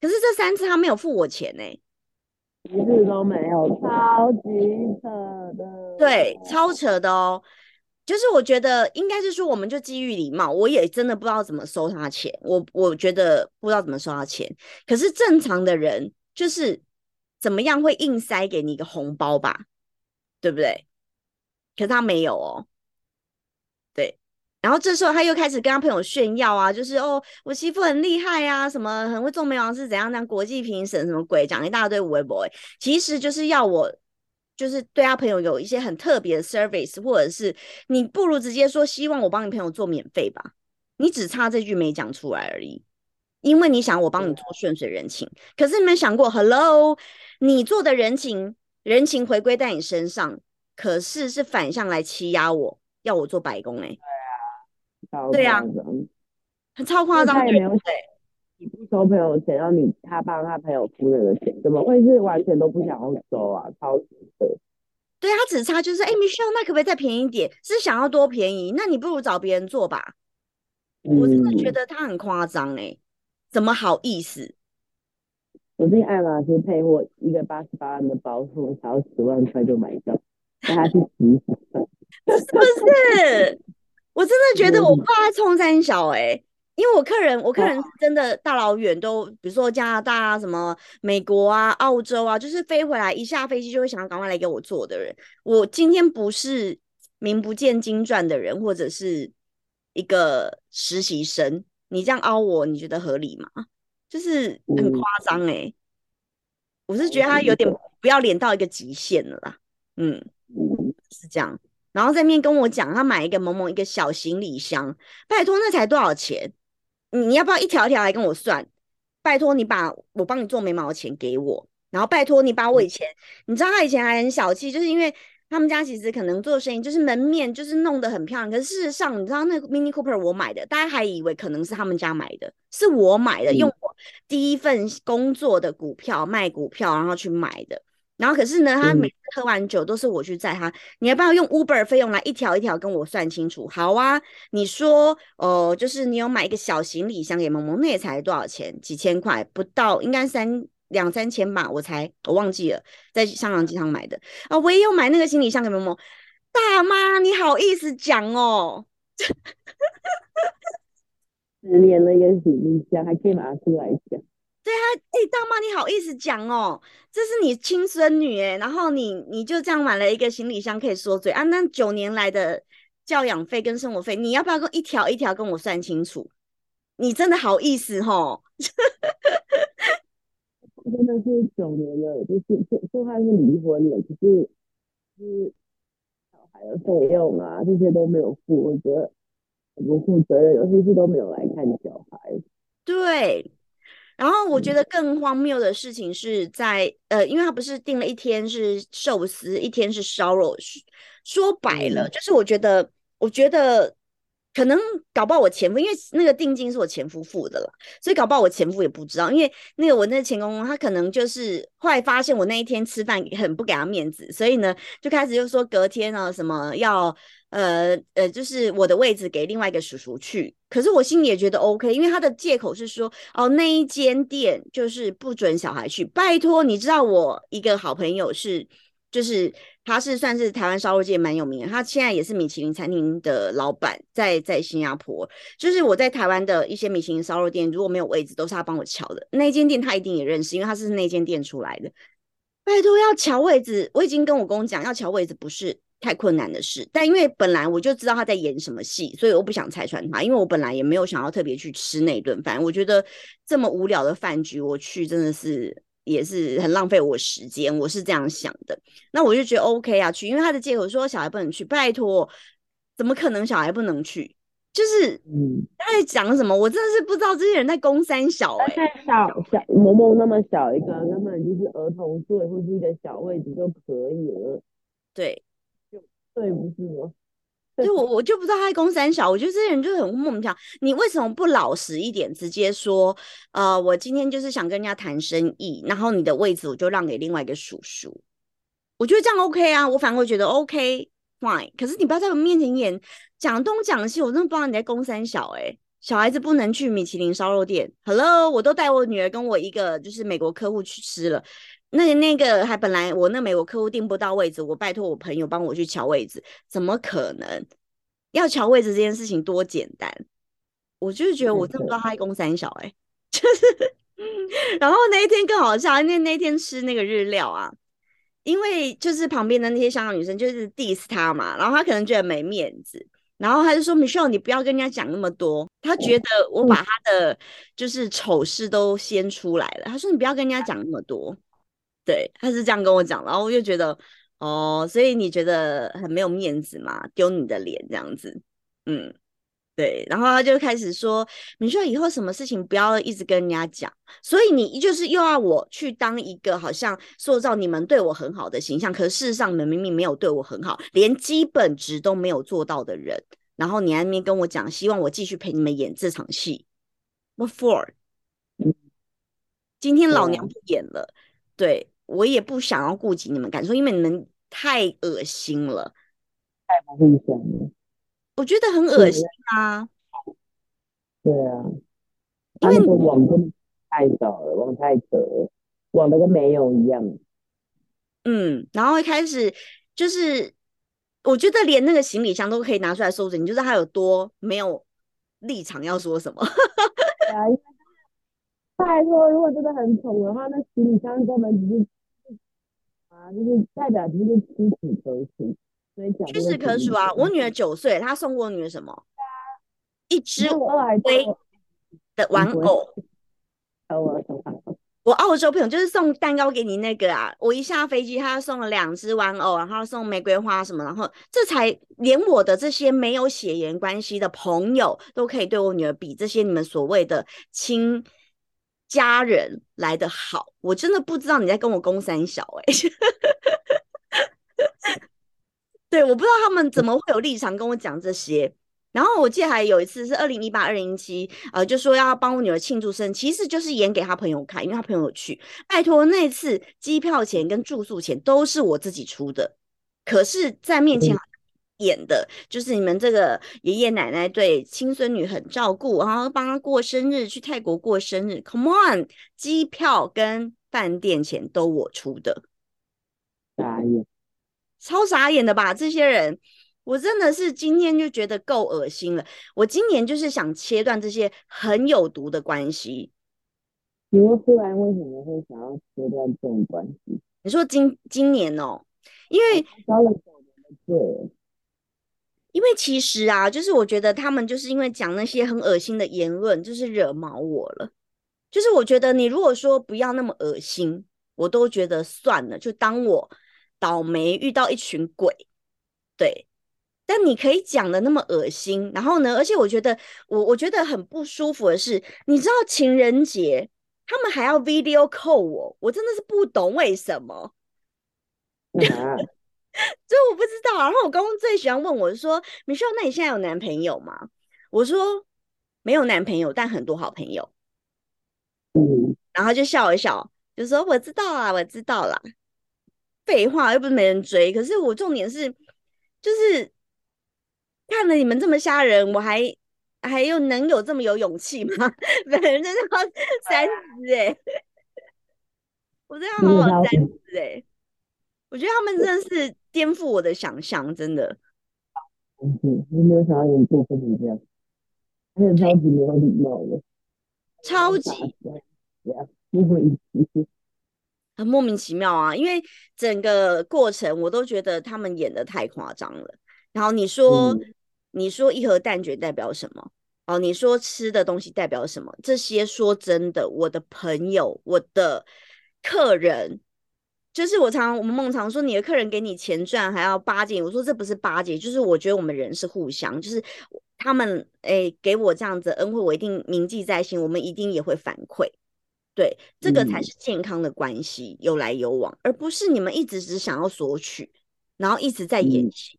可是这三次她没有付我钱呢，一次都没有，超级扯的。对，超扯的哦。就是我觉得应该是说，我们就基于礼貌，我也真的不知道怎么收他钱，我我觉得不知道怎么收他钱。可是正常的人。就是怎么样会硬塞给你一个红包吧，对不对？可是他没有哦，然后这时候他又开始跟他朋友炫耀啊，就是哦，我媳妇很厉害啊，什么很会做眉毛是怎样当国际评审什么鬼，讲一大堆微博，其实就是要我就是对他朋友有一些很特别的 service，或者是你不如直接说希望我帮你朋友做免费吧，你只差这句没讲出来而已。因为你想我帮你做顺水人情，可是你没想过，Hello，你做的人情，人情回归在你身上，可是是反向来欺压我，要我做白工哎。对啊，对啊，很超夸张。他也没有对，你不收朋友钱，让你他帮他朋友付那个钱，怎么会是完全都不想要收啊？超值的。对他只差就是，哎，Michelle，那可不可以再便宜点？是想要多便宜？那你不如找别人做吧。我真的觉得他很夸张哎。怎么好意思？我这爱马仕配货一个八十八万的包，我才要十万块就买到，带他去洗洗。<laughs> 是不是？我真的觉得我怕他冲三小哎，因为我客人，我客人是真的大老远都，比如说加拿大啊、什么美国啊、澳洲啊，就是飞回来一下飞机就会想要赶快来给我做的人。我今天不是名不见经传的人，或者是一个实习生。你这样凹我，你觉得合理吗？就是很夸张哎。我是觉得他有点不要脸到一个极限了啦。嗯，是这样。然后在面跟我讲，他买一个某某一个小行李箱，拜托那才多少钱？你要不要一条一条来跟我算？拜托你把我帮你做眉毛的钱给我，然后拜托你把我以前，你知道他以前还很小气，就是因为他们家其实可能做生意，就是门面就是弄得很漂亮，可是事实上你知道那个 Mini Cooper 我买的，大家还以为可能是他们家买的，是我买的，用我第一份工作的股票卖股票，然后去买的。然后可是呢，他每次喝完酒都是我去载他。你要不要用 Uber 费用来一条一条跟我算清楚？好啊，你说哦，就是你有买一个小行李箱给萌萌，那也才多少钱？几千块不到，应该三两三千吧？我才我忘记了，在香港机场买的啊。我也有买那个行李箱给萌萌。大妈，你好意思讲哦？<laughs> 十年了一个行李箱，还可以拿出来讲。对他，哎，大妈，你好意思讲哦？这是你亲孙女哎，然后你你就这样买了一个行李箱，可以说嘴啊？那九年来的教养费跟生活费，你要不要跟一条一条跟我算清楚？你真的好意思吼？真的是九年了，就是就就算是离婚了，可是是小孩的费用啊，这些都没有付，我觉得很不负责任，尤其是都没有来看小孩。对。然后我觉得更荒谬的事情是在呃，因为他不是订了一天是寿司，一天是烧肉，说白了就是我觉得，我觉得可能搞不好我前夫，因为那个定金是我前夫付的了，所以搞不好我前夫也不知道，因为那个我那前公公他可能就是后来发现我那一天吃饭很不给他面子，所以呢就开始就说隔天呢什么要。呃呃，就是我的位置给另外一个叔叔去，可是我心里也觉得 OK，因为他的借口是说，哦，那一间店就是不准小孩去。拜托，你知道我一个好朋友是，就是他是算是台湾烧肉界蛮有名的，他现在也是米其林餐厅的老板，在在新加坡。就是我在台湾的一些米其林烧肉店，如果没有位置，都是他帮我瞧的。那间店他一定也认识，因为他是那间店出来的。拜托，要瞧位置，我已经跟我公讲，要瞧位置不是。太困难的事，但因为本来我就知道他在演什么戏，所以我不想拆穿他。因为我本来也没有想要特别去吃那顿饭，我觉得这么无聊的饭局我去真的是也是很浪费我时间，我是这样想的。那我就觉得 OK 啊，去，因为他的借口说小孩不能去，拜托，怎么可能小孩不能去？就是嗯，他在讲什么？我真的是不知道这些人在攻三小哎，小小萌萌那么小一个，根本就是儿童座或是一个小位置就可以了，对。就对，不是吗？对我我就不知道他公三小，我觉得这些人就很莫名其妙。你为什么不老实一点，直接说，呃，我今天就是想跟人家谈生意，然后你的位置我就让给另外一个叔叔。我觉得这样 OK 啊，我反而会觉得 OK fine。可是你不要在我面前演讲东讲西，我真的不知道你在公三小哎。小孩子不能去米其林烧肉店。Hello，我都带我女儿跟我一个就是美国客户去吃了。那那个还本来我那美国客户订不到位置，我拜托我朋友帮我去瞧位置，怎么可能？要瞧位置这件事情多简单，我就是觉得我真的不知道他一公三小哎，<laughs> 就是，然后那一天更好笑，因为那天吃那个日料啊，因为就是旁边的那些香港女生就是 diss 他嘛，然后他可能觉得没面子，然后他就说 Michelle 你不要跟人家讲那么多，他觉得我把他的就是丑事都先出来了，他说你不要跟人家讲那么多。对，他是这样跟我讲，然后我就觉得，哦，所以你觉得很没有面子嘛，丢你的脸这样子，嗯，对，然后他就开始说，你说以后什么事情不要一直跟人家讲，所以你就是又要我去当一个好像塑造你们对我很好的形象，可是事实上你们明明没有对我很好，连基本值都没有做到的人，然后你还没跟我讲，希望我继续陪你们演这场戏，What for？今天老娘不演了，对。我也不想要顾及你们感受，因为你们太恶心了，太不会讲了。我觉得很恶心啊。对啊，因为网真太少了，网太扯了，网的跟没有一样。嗯，然后一开始就是，我觉得连那个行李箱都可以拿出来收着，你就知道他有多没有立场要说什么。他还说，如果真的很丑的话，那行李箱根本只是。啊，就是代表就是屈指可数，所以讲屈指可数啊！我女儿九岁，她送过我女儿什么？一只龟的玩偶。偶我澳洲朋友就是送蛋糕给你那个啊，我一下飞机，他送了两只玩偶，然后送玫瑰花什么，然后这才连我的这些没有血缘关系的朋友都可以对我女儿比这些你们所谓的亲家人来的好，我真的不知道你在跟我公三小哎，<laughs> 对，我不知道他们怎么会有立场跟我讲这些。然后我记得还有一次是二零一八、二零一七，呃，就说要帮我女儿庆祝生，其实就是演给他朋友看，因为他朋友去。拜托，那次机票钱跟住宿钱都是我自己出的，可是，在面前演的就是你们这个爷爷奶奶对亲孙女很照顾，然后帮她过生日，去泰国过生日。Come on，机票跟饭店钱都我出的，傻眼，超傻眼的吧？这些人。我真的是今天就觉得够恶心了。我今年就是想切断这些很有毒的关系。你们忽然为什么会想要切断这种关系？你说今今年哦，因为交了九年的罪。因为其实啊，就是我觉得他们就是因为讲那些很恶心的言论，就是惹毛我了。就是我觉得你如果说不要那么恶心，我都觉得算了，就当我倒霉遇到一群鬼，对。但你可以讲的那么恶心，然后呢？而且我觉得我我觉得很不舒服的是，你知道情人节他们还要 video call 我，我真的是不懂为什么。<laughs> 所以我不知道。然后我刚刚最喜欢问我说：“米秀，那你现在有男朋友吗？”我说：“没有男朋友，但很多好朋友。”嗯，然后就笑一笑，就说：“我知道啦，我知道啦。”废话，又不是没人追。可是我重点是，就是。看了你们这么吓人，我还还有能有这么有勇气吗？<laughs> 本人真的要 <laughs> 三思哎，我真的好好三思哎，我觉得他们真的是颠覆我的想象，真的。嗯，我没有想到你做成这样，而且超级没有礼貌的，超级，很莫名其妙啊！因为整个过程我都觉得他们演的太夸张了。然后你说。你说一盒蛋卷代表什么？哦，你说吃的东西代表什么？这些说真的，我的朋友，我的客人，就是我常我们梦常说，你的客人给你钱赚还要巴结，我说这不是巴结，就是我觉得我们人是互相，就是他们哎给我这样子恩惠，我一定铭记在心，我们一定也会反馈，对，这个才是健康的关系，有来有往，而不是你们一直只想要索取，然后一直在演戏。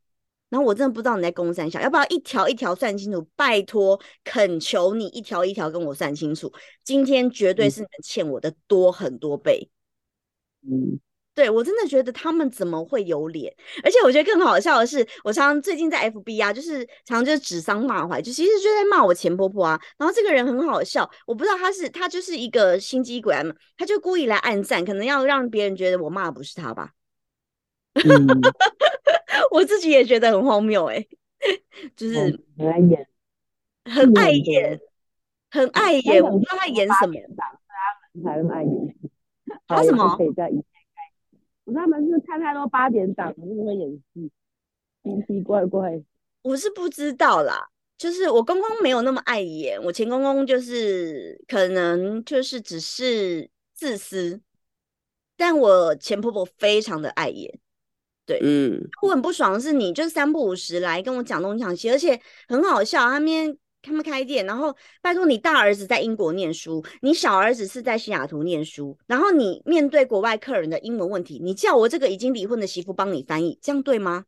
然后我真的不知道你在公三小，要不要一条一条算清楚？拜托，恳求你一条一条跟我算清楚。今天绝对是你们欠我的多很多倍。嗯，对我真的觉得他们怎么会有脸？而且我觉得更好笑的是，我常常最近在 FB 啊，就是常常就是指桑骂槐，就其实就在骂我前婆婆啊。然后这个人很好笑，我不知道他是他就是一个心机鬼啊，他就故意来暗赞，可能要让别人觉得我骂的不是他吧。<laughs> 我自己也觉得很荒谬哎，就是很爱演，很爱演，很爱演。我不知道他演什么，他们爱演。<laughs> 他什么？我他们是看太多八点档，就是会演戏，奇奇怪怪。我是不知道啦，就是我公公没有那么爱演，我前公公就是可能就是只是自私，但我前婆婆非常的爱演。对，嗯，我很不爽的是，你就是三不五时来跟我讲东讲西，而且很好笑。他们他们开店，然后拜托你大儿子在英国念书，你小儿子是在西雅图念书，然后你面对国外客人的英文问题，你叫我这个已经离婚的媳妇帮你翻译，这样对吗？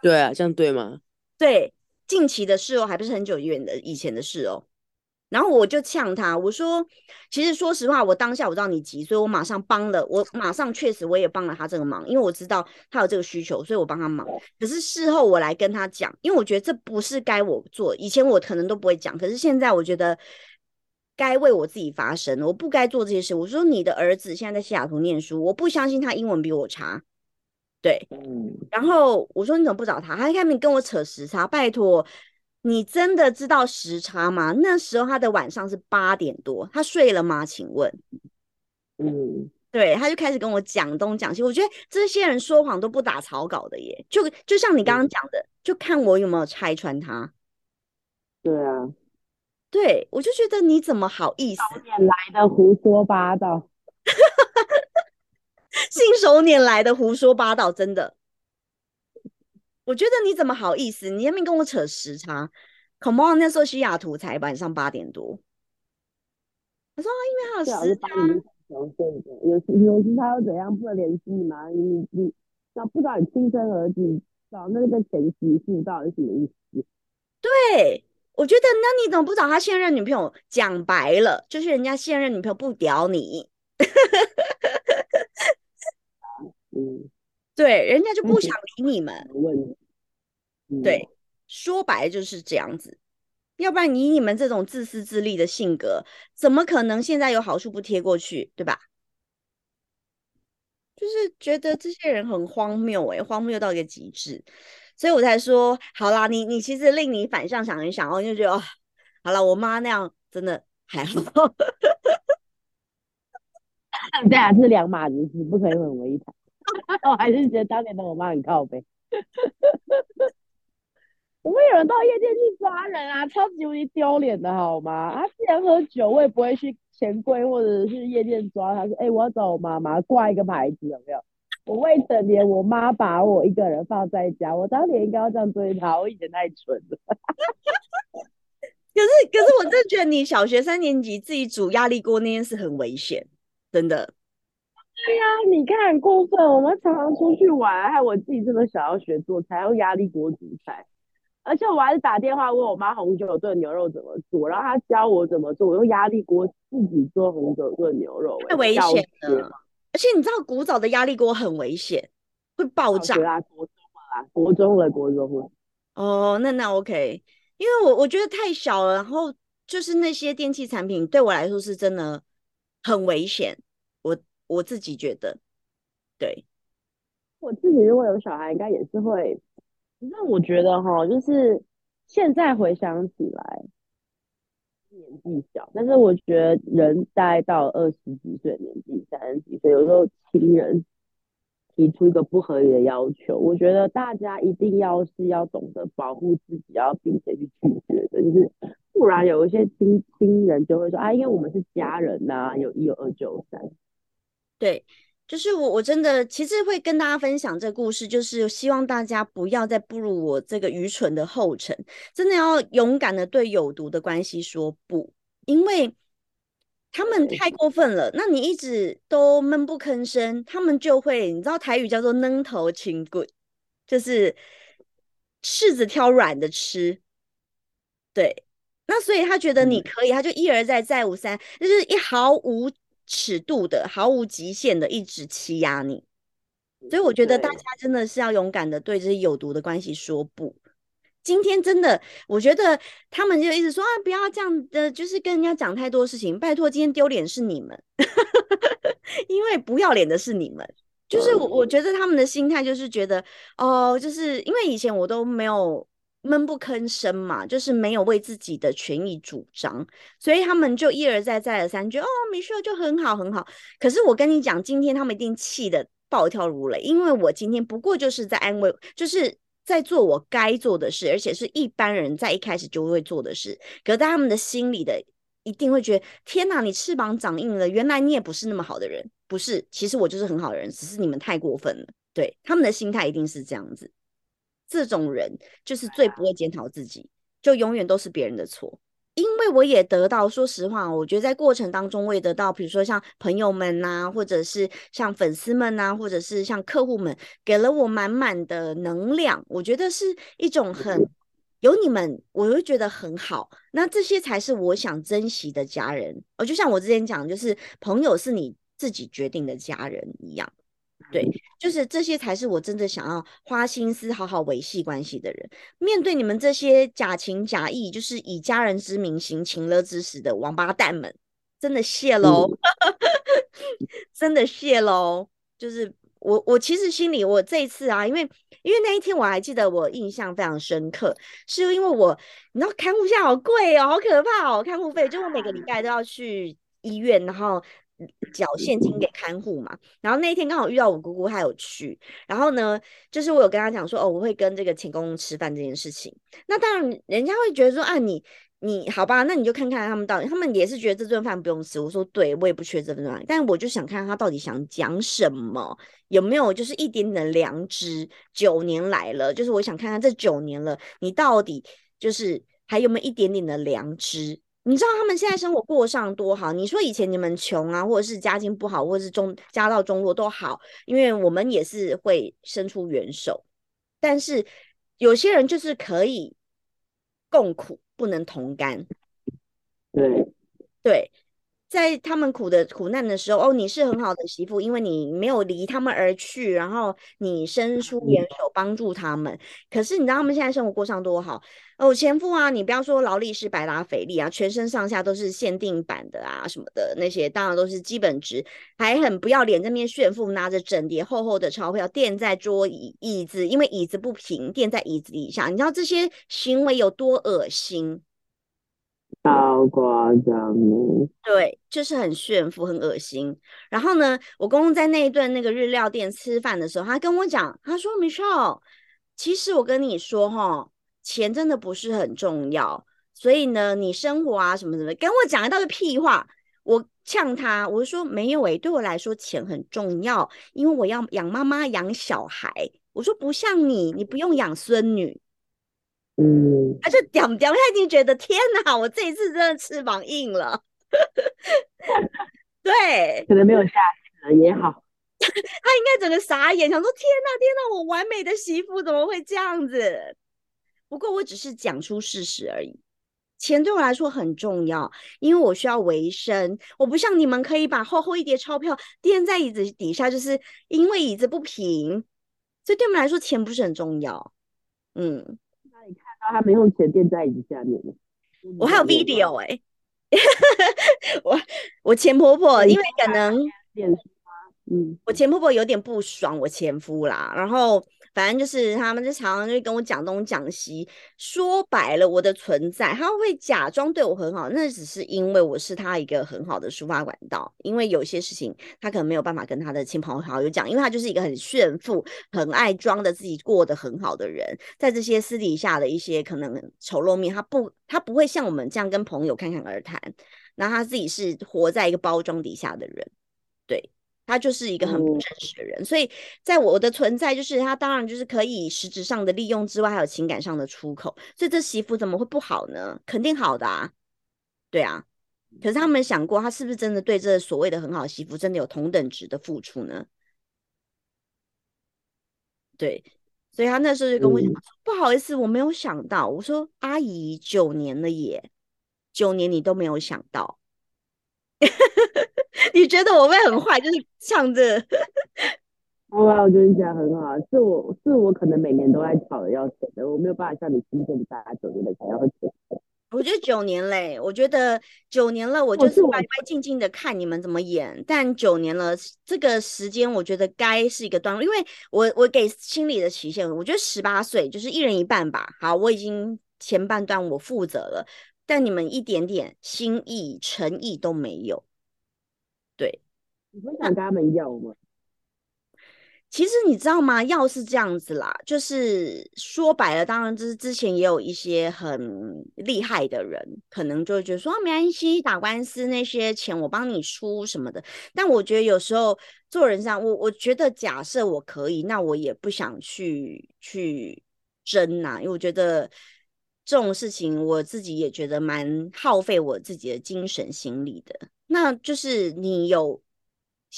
对啊，这样对吗？对，近期的事哦，还不是很久远的以前的事哦。然后我就呛他，我说：“其实说实话，我当下我知道你急，所以我马上帮了，我马上确实我也帮了他这个忙，因为我知道他有这个需求，所以我帮他忙。可是事后我来跟他讲，因为我觉得这不是该我做，以前我可能都不会讲，可是现在我觉得该为我自己发声，我不该做这些事。我说你的儿子现在在西雅图念书，我不相信他英文比我差，对，嗯。然后我说你怎么不找他？他开始跟我扯时差，拜托。”你真的知道时差吗？那时候他的晚上是八点多，他睡了吗？请问，嗯，对，他就开始跟我讲东讲西。我觉得这些人说谎都不打草稿的耶，就就像你刚刚讲的，就看我有没有拆穿他。对啊，对我就觉得你怎么好意思来的胡说八道？<laughs> 信手拈来的胡说八道，真的。我觉得你怎么好意思？你那边跟我扯时差？Come on，那时候西雅图才晚上八点多。他说：“因为还有时差。”有有有时差又怎样？不能联系你吗？你你那不知道你亲生儿子找那个前媳妇到底什么意思？对，我觉得那你怎么不找他现任女朋友？讲白了，就是人家现任女朋友不屌你。<laughs> 嗯。对，人家就不想理你们。对，说白就是这样子。要不然以你们这种自私自利的性格，怎么可能现在有好处不贴过去，对吧？就是觉得这些人很荒谬，哎，荒谬到一个极致，所以我才说，好啦，你你其实令你反向想一想哦，就觉得哦，好了，我妈那样真的还好。<laughs> <laughs> 对啊，是两码子事，不可以混为一谈。<laughs> 我还是觉得当年的我妈很靠背。<laughs> 我们有人到夜店去抓人啊，超级无敌丢脸的好吗？啊，既然喝酒，我也不会去钱柜或者是夜店抓他。说，哎，我要找我妈妈，挂一个牌子有没有？我未成年，我妈把我一个人放在家，我当年应该要这样追她。我以前太蠢了。<laughs> 可是，可是我真觉得你小学三年级自己煮压力锅那件事很危险，真的。对呀，你看过分。我们常常出去玩，还有我自己真的想要学做菜，用压力锅煮菜。而且我还是打电话问我妈红酒炖牛肉怎么做，然后她教我怎么做，我用压力锅自己做红酒炖牛肉。太危险了！而且你知道古早的压力锅很危险，会爆炸。国中了，国中了，国中了。哦，那那 OK，因为我我觉得太小了，然后就是那些电器产品对我来说是真的很危险。我。我自己觉得，对我自己如果有小孩，应该也是会。那我觉得哈，就是现在回想起来，年纪小，但是我觉得人待到二十几岁年纪、三十几岁，有时候亲人提出一个不合理的要求，我觉得大家一定要是要懂得保护自己，要并且去拒绝的，就是不然有一些亲亲人就会说啊，因为我们是家人呐，有一有二就三。对，就是我，我真的其实会跟大家分享这个故事，就是希望大家不要再步入我这个愚蠢的后尘，真的要勇敢的对有毒的关系说不，因为他们太过分了。那你一直都闷不吭声，他们就会，你知道台语叫做“扔头青棍”，就是柿子挑软的吃。对，那所以他觉得你可以，他就一而再，再无三，就是一毫无。尺度的、毫无极限的，一直欺压你，所以我觉得大家真的是要勇敢的对这些有毒的关系说不。今天真的，我觉得他们就一直说啊，不要这样的，就是跟人家讲太多事情。拜托，今天丢脸是你们，<laughs> 因为不要脸的是你们。就是我，我觉得他们的心态就是觉得，哦，就是因为以前我都没有。闷不吭声嘛，就是没有为自己的权益主张，所以他们就一而再再而三，觉得哦，米秀就很好很好。可是我跟你讲，今天他们一定气得暴跳如雷，因为我今天不过就是在安慰，就是在做我该做的事，而且是一般人在一开始就会做的事。可是在他们的心里的一定会觉得，天哪，你翅膀长硬了，原来你也不是那么好的人，不是？其实我就是很好的人，只是你们太过分了。对他们的心态一定是这样子。这种人就是最不会检讨自己，就永远都是别人的错。因为我也得到，说实话，我觉得在过程当中，我也得到，比如说像朋友们呐，或者是像粉丝们呐，或者是像客户们，给了我满满的能量。我觉得是一种很有你们，我会觉得很好。那这些才是我想珍惜的家人。哦，就像我之前讲，就是朋友是你自己决定的家人一样。对，就是这些才是我真的想要花心思好好维系关系的人。面对你们这些假情假意，就是以家人之名行情勒之实的王八蛋们，真的谢喽，<laughs> 真的谢喽。就是我，我其实心里，我这一次啊，因为因为那一天我还记得，我印象非常深刻，是因为我你知道看护下好贵哦，好可怕哦，看护费，就我每个礼拜都要去医院，然后。缴现金给看护嘛，然后那一天刚好遇到我姑姑，她有去，然后呢，就是我有跟她讲说，哦，我会跟这个秦公吃饭这件事情。那当然，人家会觉得说，啊，你你好吧，那你就看看他们到底，他们也是觉得这顿饭不用吃。我说对，我也不缺这顿饭，但我就想看他到底想讲什么，有没有就是一点点的良知。九年来了，就是我想看看这九年了，你到底就是还有没有一点点的良知？你知道他们现在生活过上多好？你说以前你们穷啊，或者是家境不好，或者是中家道中落都好，因为我们也是会伸出援手，但是有些人就是可以共苦。不能同甘，对对，在他们苦的苦难的时候，哦，你是很好的媳妇，因为你没有离他们而去，然后你伸出援手帮助他们。可是你知道他们现在生活过上多好？哦，前夫啊，你不要说劳力士、百达翡丽啊，全身上下都是限定版的啊，什么的那些，当然都是基本值，还很不要脸，在面炫富，拿着整叠厚厚的钞票垫在桌椅椅子，因为椅子不平，垫在椅子底下，你知道这些行为有多恶心？超夸张对，就是很炫富，很恶心。然后呢，我公公在那一顿那个日料店吃饭的时候，他跟我讲，他说：“Michelle，其实我跟你说哈。”钱真的不是很重要，所以呢，你生活啊什么什么，跟我讲一大堆屁话，我呛他，我就说没有诶，对我来说钱很重要，因为我要养妈妈养小孩。我说不像你，你不用养孙女。嗯，他就屌屌，他已经觉得天哪，我这一次真的翅膀硬了。<laughs> 对，可能没有下次了也好。<laughs> 他应该整个傻眼，想说天哪天哪，我完美的媳妇怎么会这样子？不过我只是讲出事实而已，钱对我来说很重要，因为我需要维生。我不像你们可以把厚厚一叠钞票垫在椅子底下，就是因为椅子不平，所以对我们来说钱不是很重要。嗯，他们用钱垫在椅子下面我还有 video 哎，<laughs> 我我前婆婆因为可能，嗯，我前婆婆有点不爽我前夫啦，然后。反正就是他们就常常就跟我讲东讲西，说白了我的存在，他会假装对我很好，那只是因为我是他一个很好的抒发管道。因为有些事情他可能没有办法跟他的亲朋好友讲，因为他就是一个很炫富、很爱装的自己过得很好的人，在这些私底下的一些可能丑陋面，他不他不会像我们这样跟朋友侃侃而谈，那他自己是活在一个包装底下的人，对。他就是一个很不真实的人，所以在我的存在，就是他当然就是可以实质上的利用之外，还有情感上的出口。所以这媳妇怎么会不好呢？肯定好的啊，对啊。可是他们想过，他是不是真的对这所谓的很好媳妇真的有同等值的付出呢？对，所以他那时候就跟我讲说：“不好意思，我没有想到。”我说：“阿姨，九年了耶，九年你都没有想到。” <laughs> 你觉得我会很坏？就是唱着，<laughs> 哇，我觉得你讲很好。是我是我可能每年都在吵着要钱的，我没有办法像你今天大家九年的钱要钱。我觉得九年嘞，我觉得九年了，我就是白白静静的看你们怎么演。但九年了，这个时间我觉得该是一个段落，因为我我给心理的期限，我觉得十八岁就是一人一半吧。好，我已经前半段我负责了，但你们一点点心意诚意都没有。你会想跟他们要吗？其实你知道吗？要是这样子啦，就是说白了，当然就是之前也有一些很厉害的人，可能就会觉得说没关系，打官司那些钱我帮你出什么的。但我觉得有时候做人上，我我觉得假设我可以，那我也不想去去争呐，因为我觉得这种事情我自己也觉得蛮耗费我自己的精神心理的。那就是你有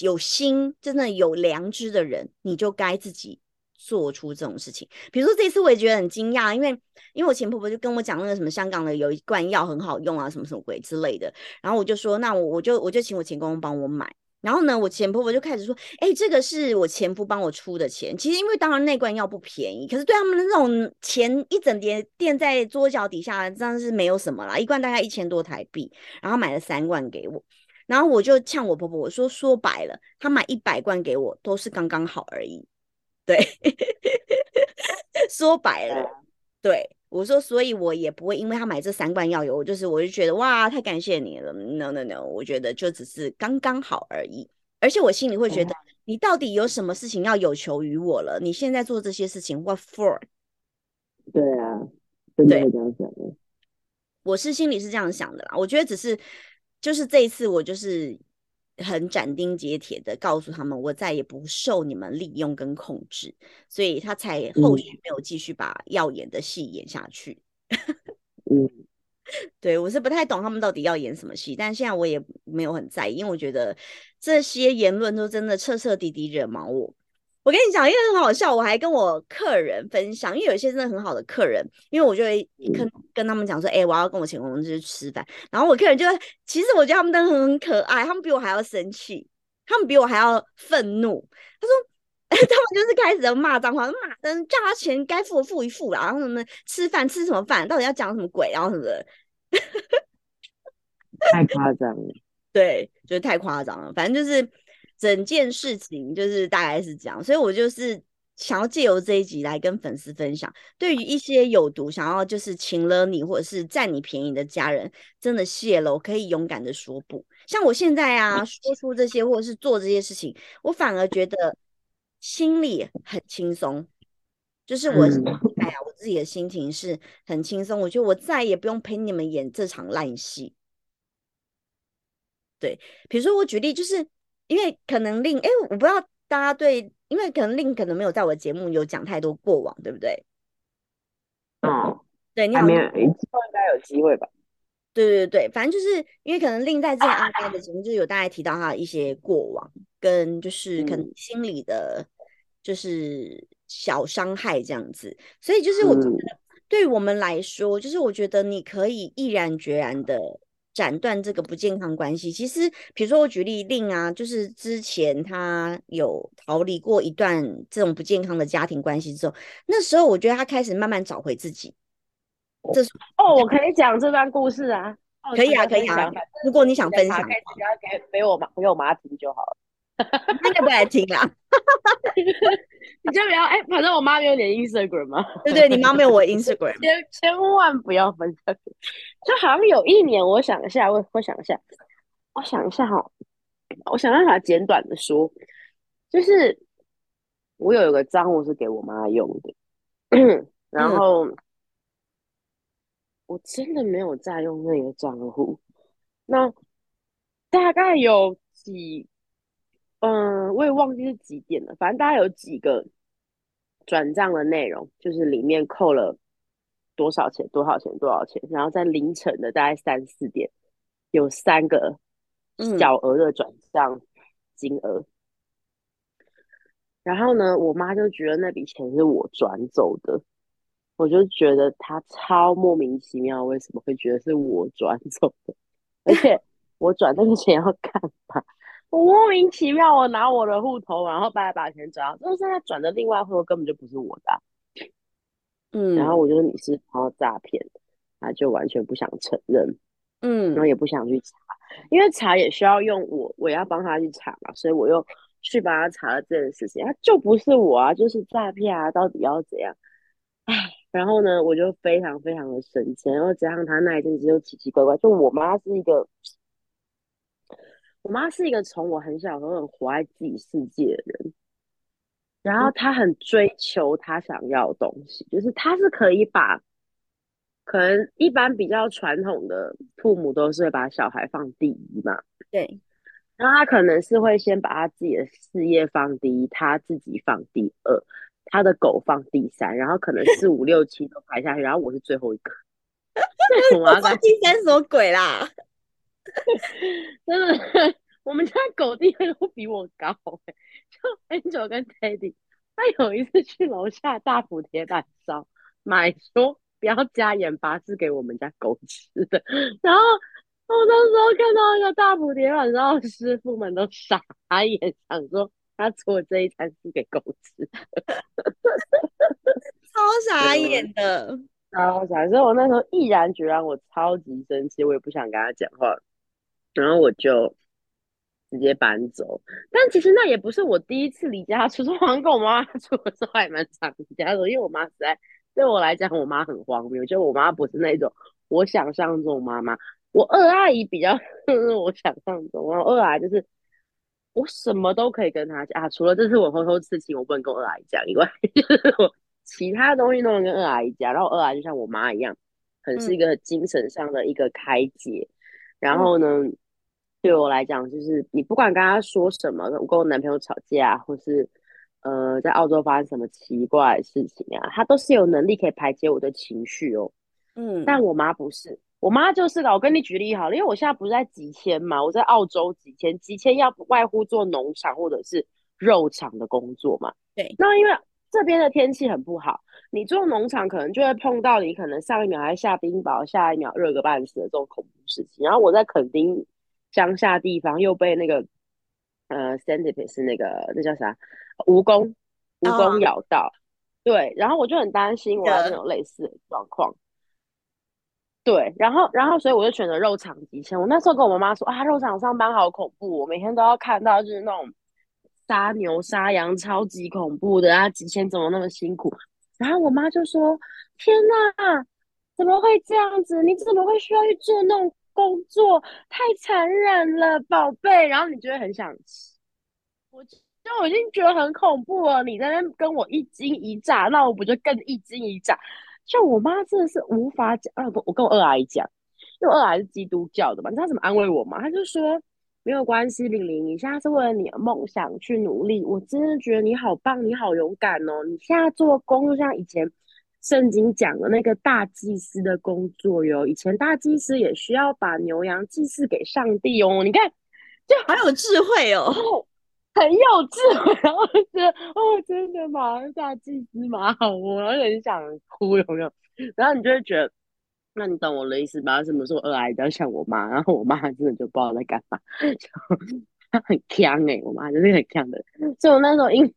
有心，真的有良知的人，你就该自己做出这种事情。比如说这次我也觉得很惊讶，因为因为我前婆婆就跟我讲那个什么香港的有一罐药很好用啊，什么什么鬼之类的，然后我就说那我我就我就请我前公公帮我买。然后呢，我前婆婆就开始说，哎，这个是我前夫帮我出的钱。其实因为当然那罐药不便宜，可是对他们那种钱一整叠垫在桌角底下，真的是没有什么啦。一罐大概一千多台币，然后买了三罐给我。然后我就呛我婆婆，我说说白了，她买一百罐给我都是刚刚好而已。对，<laughs> 说白了，对我说，所以我也不会因为她买这三罐药油，就是我就觉得哇，太感谢你了。No No No，我觉得就只是刚刚好而已。而且我心里会觉得，你到底有什么事情要有求于我了？你现在做这些事情，What for？对啊，真的这样想的。我是心里是这样想的啦。我觉得只是就是这一次，我就是很斩钉截铁的告诉他们，我再也不受你们利用跟控制，所以他才后续没有继续把要演的戏演下去。<laughs> 嗯，对我是不太懂他们到底要演什么戏，但现在我也没有很在意，因为我觉得这些言论都真的彻彻底底惹毛我。我跟你讲，因为很好笑，我还跟我客人分享，因为有一些真的很好的客人，因为我就会跟跟他们讲说，哎，我要跟我前公公去吃饭，然后我客人就其实我觉得他们都很可爱，他们比我还要生气，他们比我还要愤怒。他说，<laughs> 他们就是开始骂脏话，骂人叫他钱该付的付一付啦，然后什么吃饭吃什么饭，到底要讲什么鬼，然后什么的，太夸张了，<laughs> 对，就是太夸张了，反正就是。整件事情就是大概是这样，所以我就是想要借由这一集来跟粉丝分享，对于一些有毒想要就是请了你或者是占你便宜的家人，真的谢了，我可以勇敢的说不。像我现在啊，说出这些或者是做这些事情，我反而觉得心里很轻松，就是我哎呀，我自己的心情是很轻松，我觉得我再也不用陪你们演这场烂戏。对，比如说我举例就是。因为可能令哎，我不知道大家对，因为可能令可能没有在我的节目有讲太多过往，对不对？嗯，对，你好，没有，应该有机会吧？对对对反正就是因为可能令在这阿该的节目就有大概提到他的一些过往，跟就是可能心理的，就是小伤害这样子，所以就是我觉得对我们来说，就是我觉得你可以毅然决然的。斩断这个不健康关系，其实比如说我举例令啊，就是之前他有逃离过一段这种不健康的家庭关系之后，那时候我觉得他开始慢慢找回自己。这是哦，我可以讲这段故事啊，可以啊，可以啊。如果你想分享，给我妈给我妈听就好了。<laughs> 那个不来听啊。<laughs> 你就不要哎，反正我妈没有你的 Instagram 吗？对对，你妈没有我 Instagram，<laughs> 千千万不要分享。就好像有一年，我想一下，我我想一下，我想一下哈，我想办法简短的说，就是我有一个账户是给我妈用的，<clears throat> 然后我真的没有再用那个账户，那大概有几。嗯，我也忘记是几点了。反正大概有几个转账的内容，就是里面扣了多少钱、多少钱、多少钱。然后在凌晨的大概三四点，有三个小额的转账金额。然后呢，我妈就觉得那笔钱是我转走的，我就觉得她超莫名其妙，为什么会觉得是我转走的？而且我转那个钱要干嘛？我莫名其妙，我拿我的户头，然后把把钱转，但是他转的另外户头根本就不是我的，嗯，然后我觉得你是然后诈骗，他就完全不想承认，嗯，然后也不想去查，因为查也需要用我，我要帮他去查嘛，所以我又去帮他查了这件事情，他就不是我啊，就是诈骗啊，到底要怎样？唉，然后呢，我就非常非常的生气，然后加上他那一阵子又奇奇怪怪，就我妈是一个。我妈是一个从我很小时候很活在自己世界的人，然后她很追求她想要的东西，就是她是可以把可能一般比较传统的父母都是会把小孩放第一嘛，对，然后她可能是会先把她自己的事业放第一，她自己放第二，她的狗放第三，然后可能四五六七都排下去，然后我是最后一个，<laughs> <laughs> 我妈放第三什么鬼啦？<laughs> 真的，我们家狗地位都比我高哎。就 Angel 跟 Teddy，他有一次去楼下大埔铁板烧买说不要加盐巴，是给我们家狗吃的。然后我那时候看到那个大埔铁板烧师傅们都傻眼，想说他做这一餐是给狗吃的，超傻眼的，超傻。所以我那时候毅然决然，我超级生气，我也不想跟他讲话。然后我就直接搬走，但其实那也不是我第一次离家出走，好像跟我妈妈出的时候还蛮常离家的，因为我妈实在对我来讲，我妈很荒谬，就我妈不是那种我想象中妈妈，我二阿姨比较 <laughs> 是我想象中，我二阿姨就是我什么都可以跟她讲啊，除了这次我偷偷事情我不能跟我二阿姨讲以外，<laughs> 就是我其他东西都能跟二阿姨讲，然后二阿姨就像我妈一样。很是一个精神上的一个开解。然后呢，对我来讲，就是你不管跟他说什么，我跟我男朋友吵架，或是呃在澳洲发生什么奇怪的事情啊，他都是有能力可以排解我的情绪哦。嗯，但我妈不是，我妈就是的。我跟你举例好了，因为我现在不是在集签嘛，我在澳洲集签，集签要不外乎做农场或者是肉场的工作嘛。对，那因为这边的天气很不好，你做农场可能就会碰到你可能上一秒还下冰雹，下一秒热个半死的这种恐怖事情。然后我在垦丁乡下地方又被那个呃 centipede 是那个那叫啥蜈蚣蜈蚣咬到，对，然后我就很担心我要有类似的状况。对，然后，然后，所以我就选择肉场极限。我那时候跟我妈妈说啊，肉场上班好恐怖，我每天都要看到就是那种杀牛杀羊，超级恐怖的啊！极限怎么那么辛苦？然后我妈就说：“天哪，怎么会这样子？你怎么会需要去做那种工作？太残忍了，宝贝。”然后你就会很想吃，我就我已经觉得很恐怖了。你在那跟我一惊一乍，那我不就更一惊一乍？就我妈真的是无法讲，啊不，我跟我二阿姨讲，因为二阿姨是基督教的嘛，你知道怎么安慰我吗？她就说没有关系，玲玲，你现在是为了你的梦想去努力，我真的觉得你好棒，你好勇敢哦！你现在做工就像以前圣经讲的那个大祭司的工作哟，以前大祭司也需要把牛羊祭祀给上帝哦，你看，就好有智慧哦。很有智慧，然后觉得哦，真的吗？大祭司蛮好哦，然后很想哭，有没有？然后你就会觉得，那你懂我的意思吧？什么时候二癌比较像我妈？然后我妈真的就不知道在干嘛，就她很强哎，我妈就是很强的。所以我那时候因为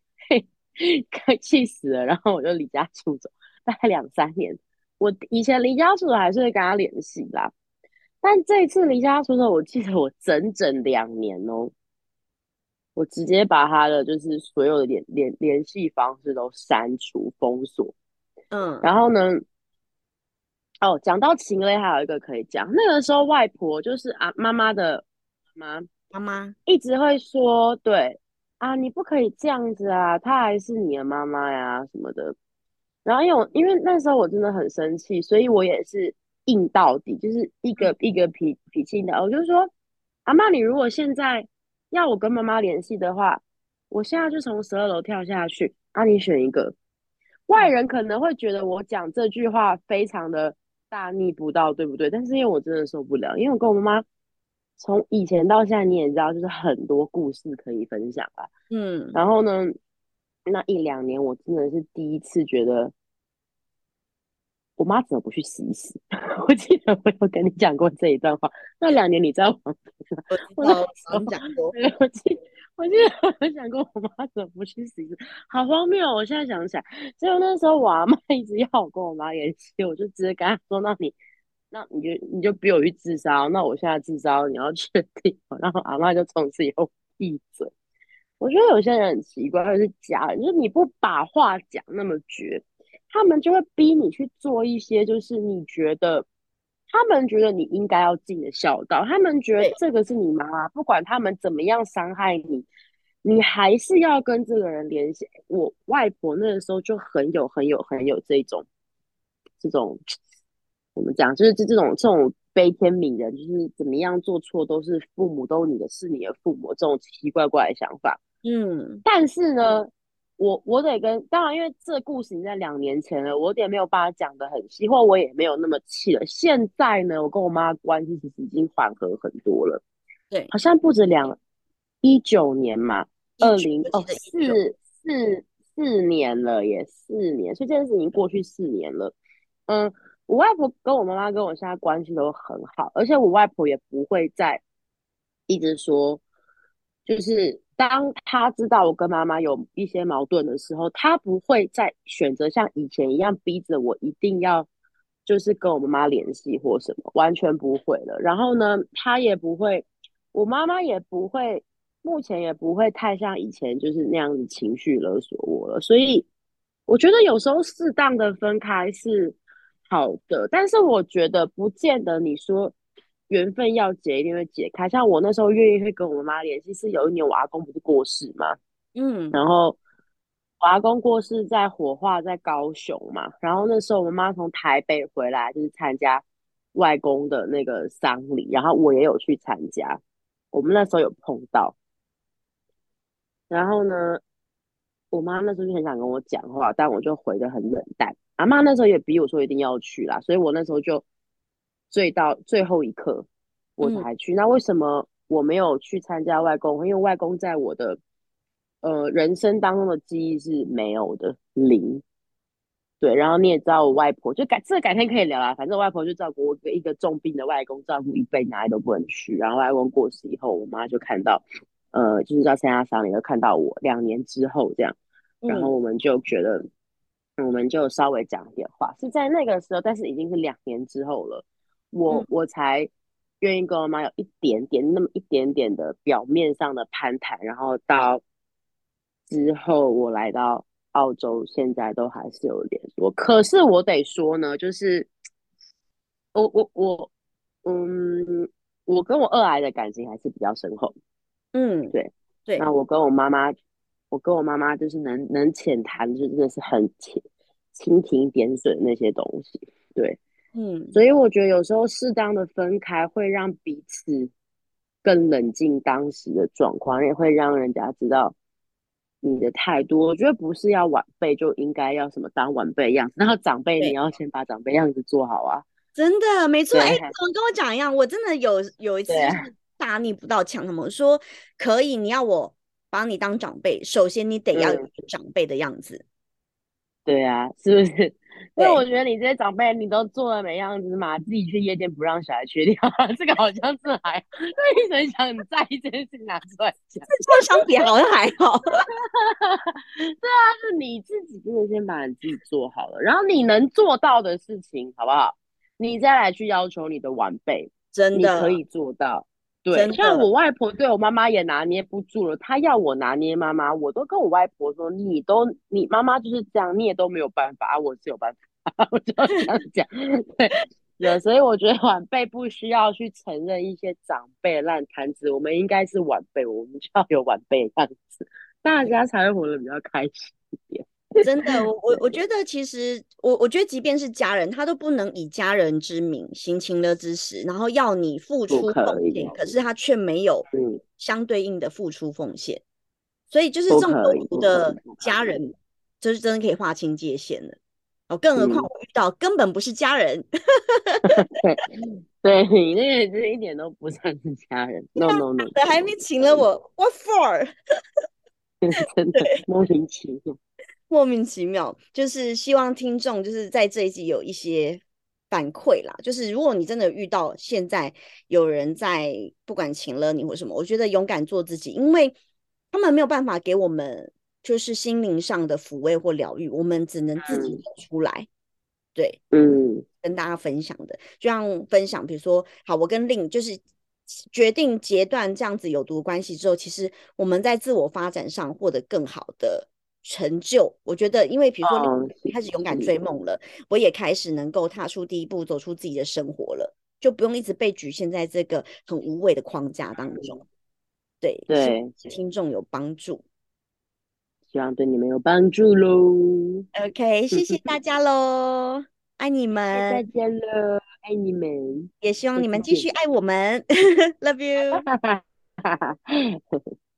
快 <laughs> 气死了，然后我就离家出走，大概 <laughs> 两三年。我以前离家出走还是会跟他联系啦，但这一次离家出走，我记得我整整两年哦。我直接把他的就是所有的联联联系方式都删除封锁，嗯，然后呢，哦，讲到情勒还有一个可以讲，那个时候外婆就是啊妈妈的妈妈妈一直会说，对啊，你不可以这样子啊，她还是你的妈妈呀什么的。然后因为因为那时候我真的很生气，所以我也是硬到底，就是一个一个脾脾气的，我就说阿妈，你如果现在。要我跟妈妈联系的话，我现在就从十二楼跳下去。啊，你选一个。外人可能会觉得我讲这句话非常的大逆不道，对不对？但是因为我真的受不了，因为我跟我妈妈从以前到现在，你也知道，就是很多故事可以分享吧。嗯。然后呢，那一两年我真的是第一次觉得。我妈怎么不去洗一洗？<laughs> 我记得我有跟你讲过这一段话。那两年你在？我我讲过。我记我记得我讲过，我妈怎么不去洗？好荒谬！我现在想起来，结果那时候我阿妈一直要我跟我妈联系，我就直接跟她说：“那你，那你就你就逼我去自杀。那我现在自杀，你要确定。<laughs> ”然后阿妈就从此以后闭嘴。我觉得有些人很奇怪，是假人，就是你不把话讲那么绝。他们就会逼你去做一些，就是你觉得，他们觉得你应该要尽的孝道。他们觉得这个是你妈妈，不管他们怎么样伤害你，你还是要跟这个人联系。我外婆那个时候就很有、很有、很有这种、这种，怎么讲？就是这这种、这种悲天悯人，就是怎么样做错都是父母都你的，是你的父母这种奇奇怪怪的想法。嗯，但是呢。我我得跟当然，因为这故事已经在两年前了，我也没有把它讲的很细，或我也没有那么气了。现在呢，我跟我妈关系其实已经缓和很多了。对，好像不止两一九年嘛，二零哦四四四年了，也四年，所以这件事已经过去四年了。嗯，我外婆跟我妈妈跟我现在关系都很好，而且我外婆也不会再一直说，就是。当他知道我跟妈妈有一些矛盾的时候，他不会再选择像以前一样逼着我一定要就是跟我妈妈联系或什么，完全不会了。然后呢，他也不会，我妈妈也不会，目前也不会太像以前就是那样子情绪勒索我了。所以我觉得有时候适当的分开是好的，但是我觉得不见得你说。缘分要解，一定会解开。像我那时候愿意会跟我妈妈联系，是有一年我阿公不是过世嘛，嗯，然后我阿公过世在火化在高雄嘛，然后那时候我妈从台北回来，就是参加外公的那个丧礼，然后我也有去参加，我们那时候有碰到，然后呢，我妈那时候就很想跟我讲话，但我就回的很冷淡。阿妈那时候也逼我说一定要去啦，所以我那时候就醉到最后一刻我才去。那为什么我没有去参加外公？因为外公在我的。呃，人生当中的记忆是没有的零，对。然后你也知道，我外婆就改这改天可以聊啦。反正我外婆就照顾我一个重病的外公，照顾一辈哪里都不能去。然后外公过世以后，我妈就看到，呃，就是在参加丧礼，就看到我。两年之后这样，然后我们就觉得，我们就稍微讲一点话。是在那个时候，但是已经是两年之后了，我我才愿意跟我妈有一点点那么一点点的表面上的攀谈，然后到。之后我来到澳洲，现在都还是有联络。可是我得说呢，就是我我我，嗯，我跟我二癌的感情还是比较深厚。嗯，对对。那我跟我妈妈，我跟我妈妈就是能能浅谈，就真的是很浅蜻蜓点水那些东西。对，嗯。所以我觉得有时候适当的分开，会让彼此更冷静当时的状况，也会让人家知道。你的态度，我觉得不是要晚辈就应该要什么当晚辈样子，然后长辈你要先把长辈样子做好啊。真的，没错。哎，怎么跟我讲一样？我真的有有一次大逆不道，抢他们说可以，你要我把你当长辈，首先你得要有长辈的样子。对啊，是不是？因为我觉得你这些长辈，你都做的没样子嘛，自己去夜店不让小孩去掉，<laughs> 这个好像是还，<laughs> 那你很想很在意这件事情拿出来讲，<laughs> 这相比好像还好。对啊，是你自己真的先把你自己做好了，然后你能做到的事情，好不好？你再来去要求你的晚辈，真的可以做到。对，像我外婆对我妈妈也拿捏不住了，她要我拿捏妈妈，我都跟我外婆说，你都你妈妈就是这样，你也都没有办法，我是有办法，<laughs> 我就这样讲。<laughs> 对，对，所以我觉得晚辈不需要去承认一些长辈烂摊子，我们应该是晚辈，我们就要有晚辈样子，大家才会活得比较开心一点。真的，我我我觉得其实我我觉得即便是家人，他都不能以家人之名行情勒之实，然后要你付出奉献，可是他却没有相对应的付出奉献，所以就是这种的家人，就是真的可以划清界限的。哦，更何况我遇到根本不是家人，<laughs> 对你那个是一点都不像是家人，no no no，还没请了我，what for？<laughs> 真的莫名其妙。莫名其妙，就是希望听众就是在这一集有一些反馈啦。就是如果你真的遇到现在有人在不管请了你或什么，我觉得勇敢做自己，因为他们没有办法给我们就是心灵上的抚慰或疗愈，我们只能自己走出来。对，嗯，跟大家分享的，就像分享，比如说，好，我跟令就是决定截断这样子有毒关系之后，其实我们在自我发展上获得更好的。成就，我觉得，因为比如说你开始勇敢追梦了，我也开始能够踏出第一步，走出自己的生活了，就不用一直被局限在这个很无谓的框架当中。对对，听众有帮助，希望对你们有帮助喽。OK，谢谢大家喽，爱你 <laughs> 们，再见喽，爱你们，也希望你们继续爱我们，<laughs> Love you。<laughs>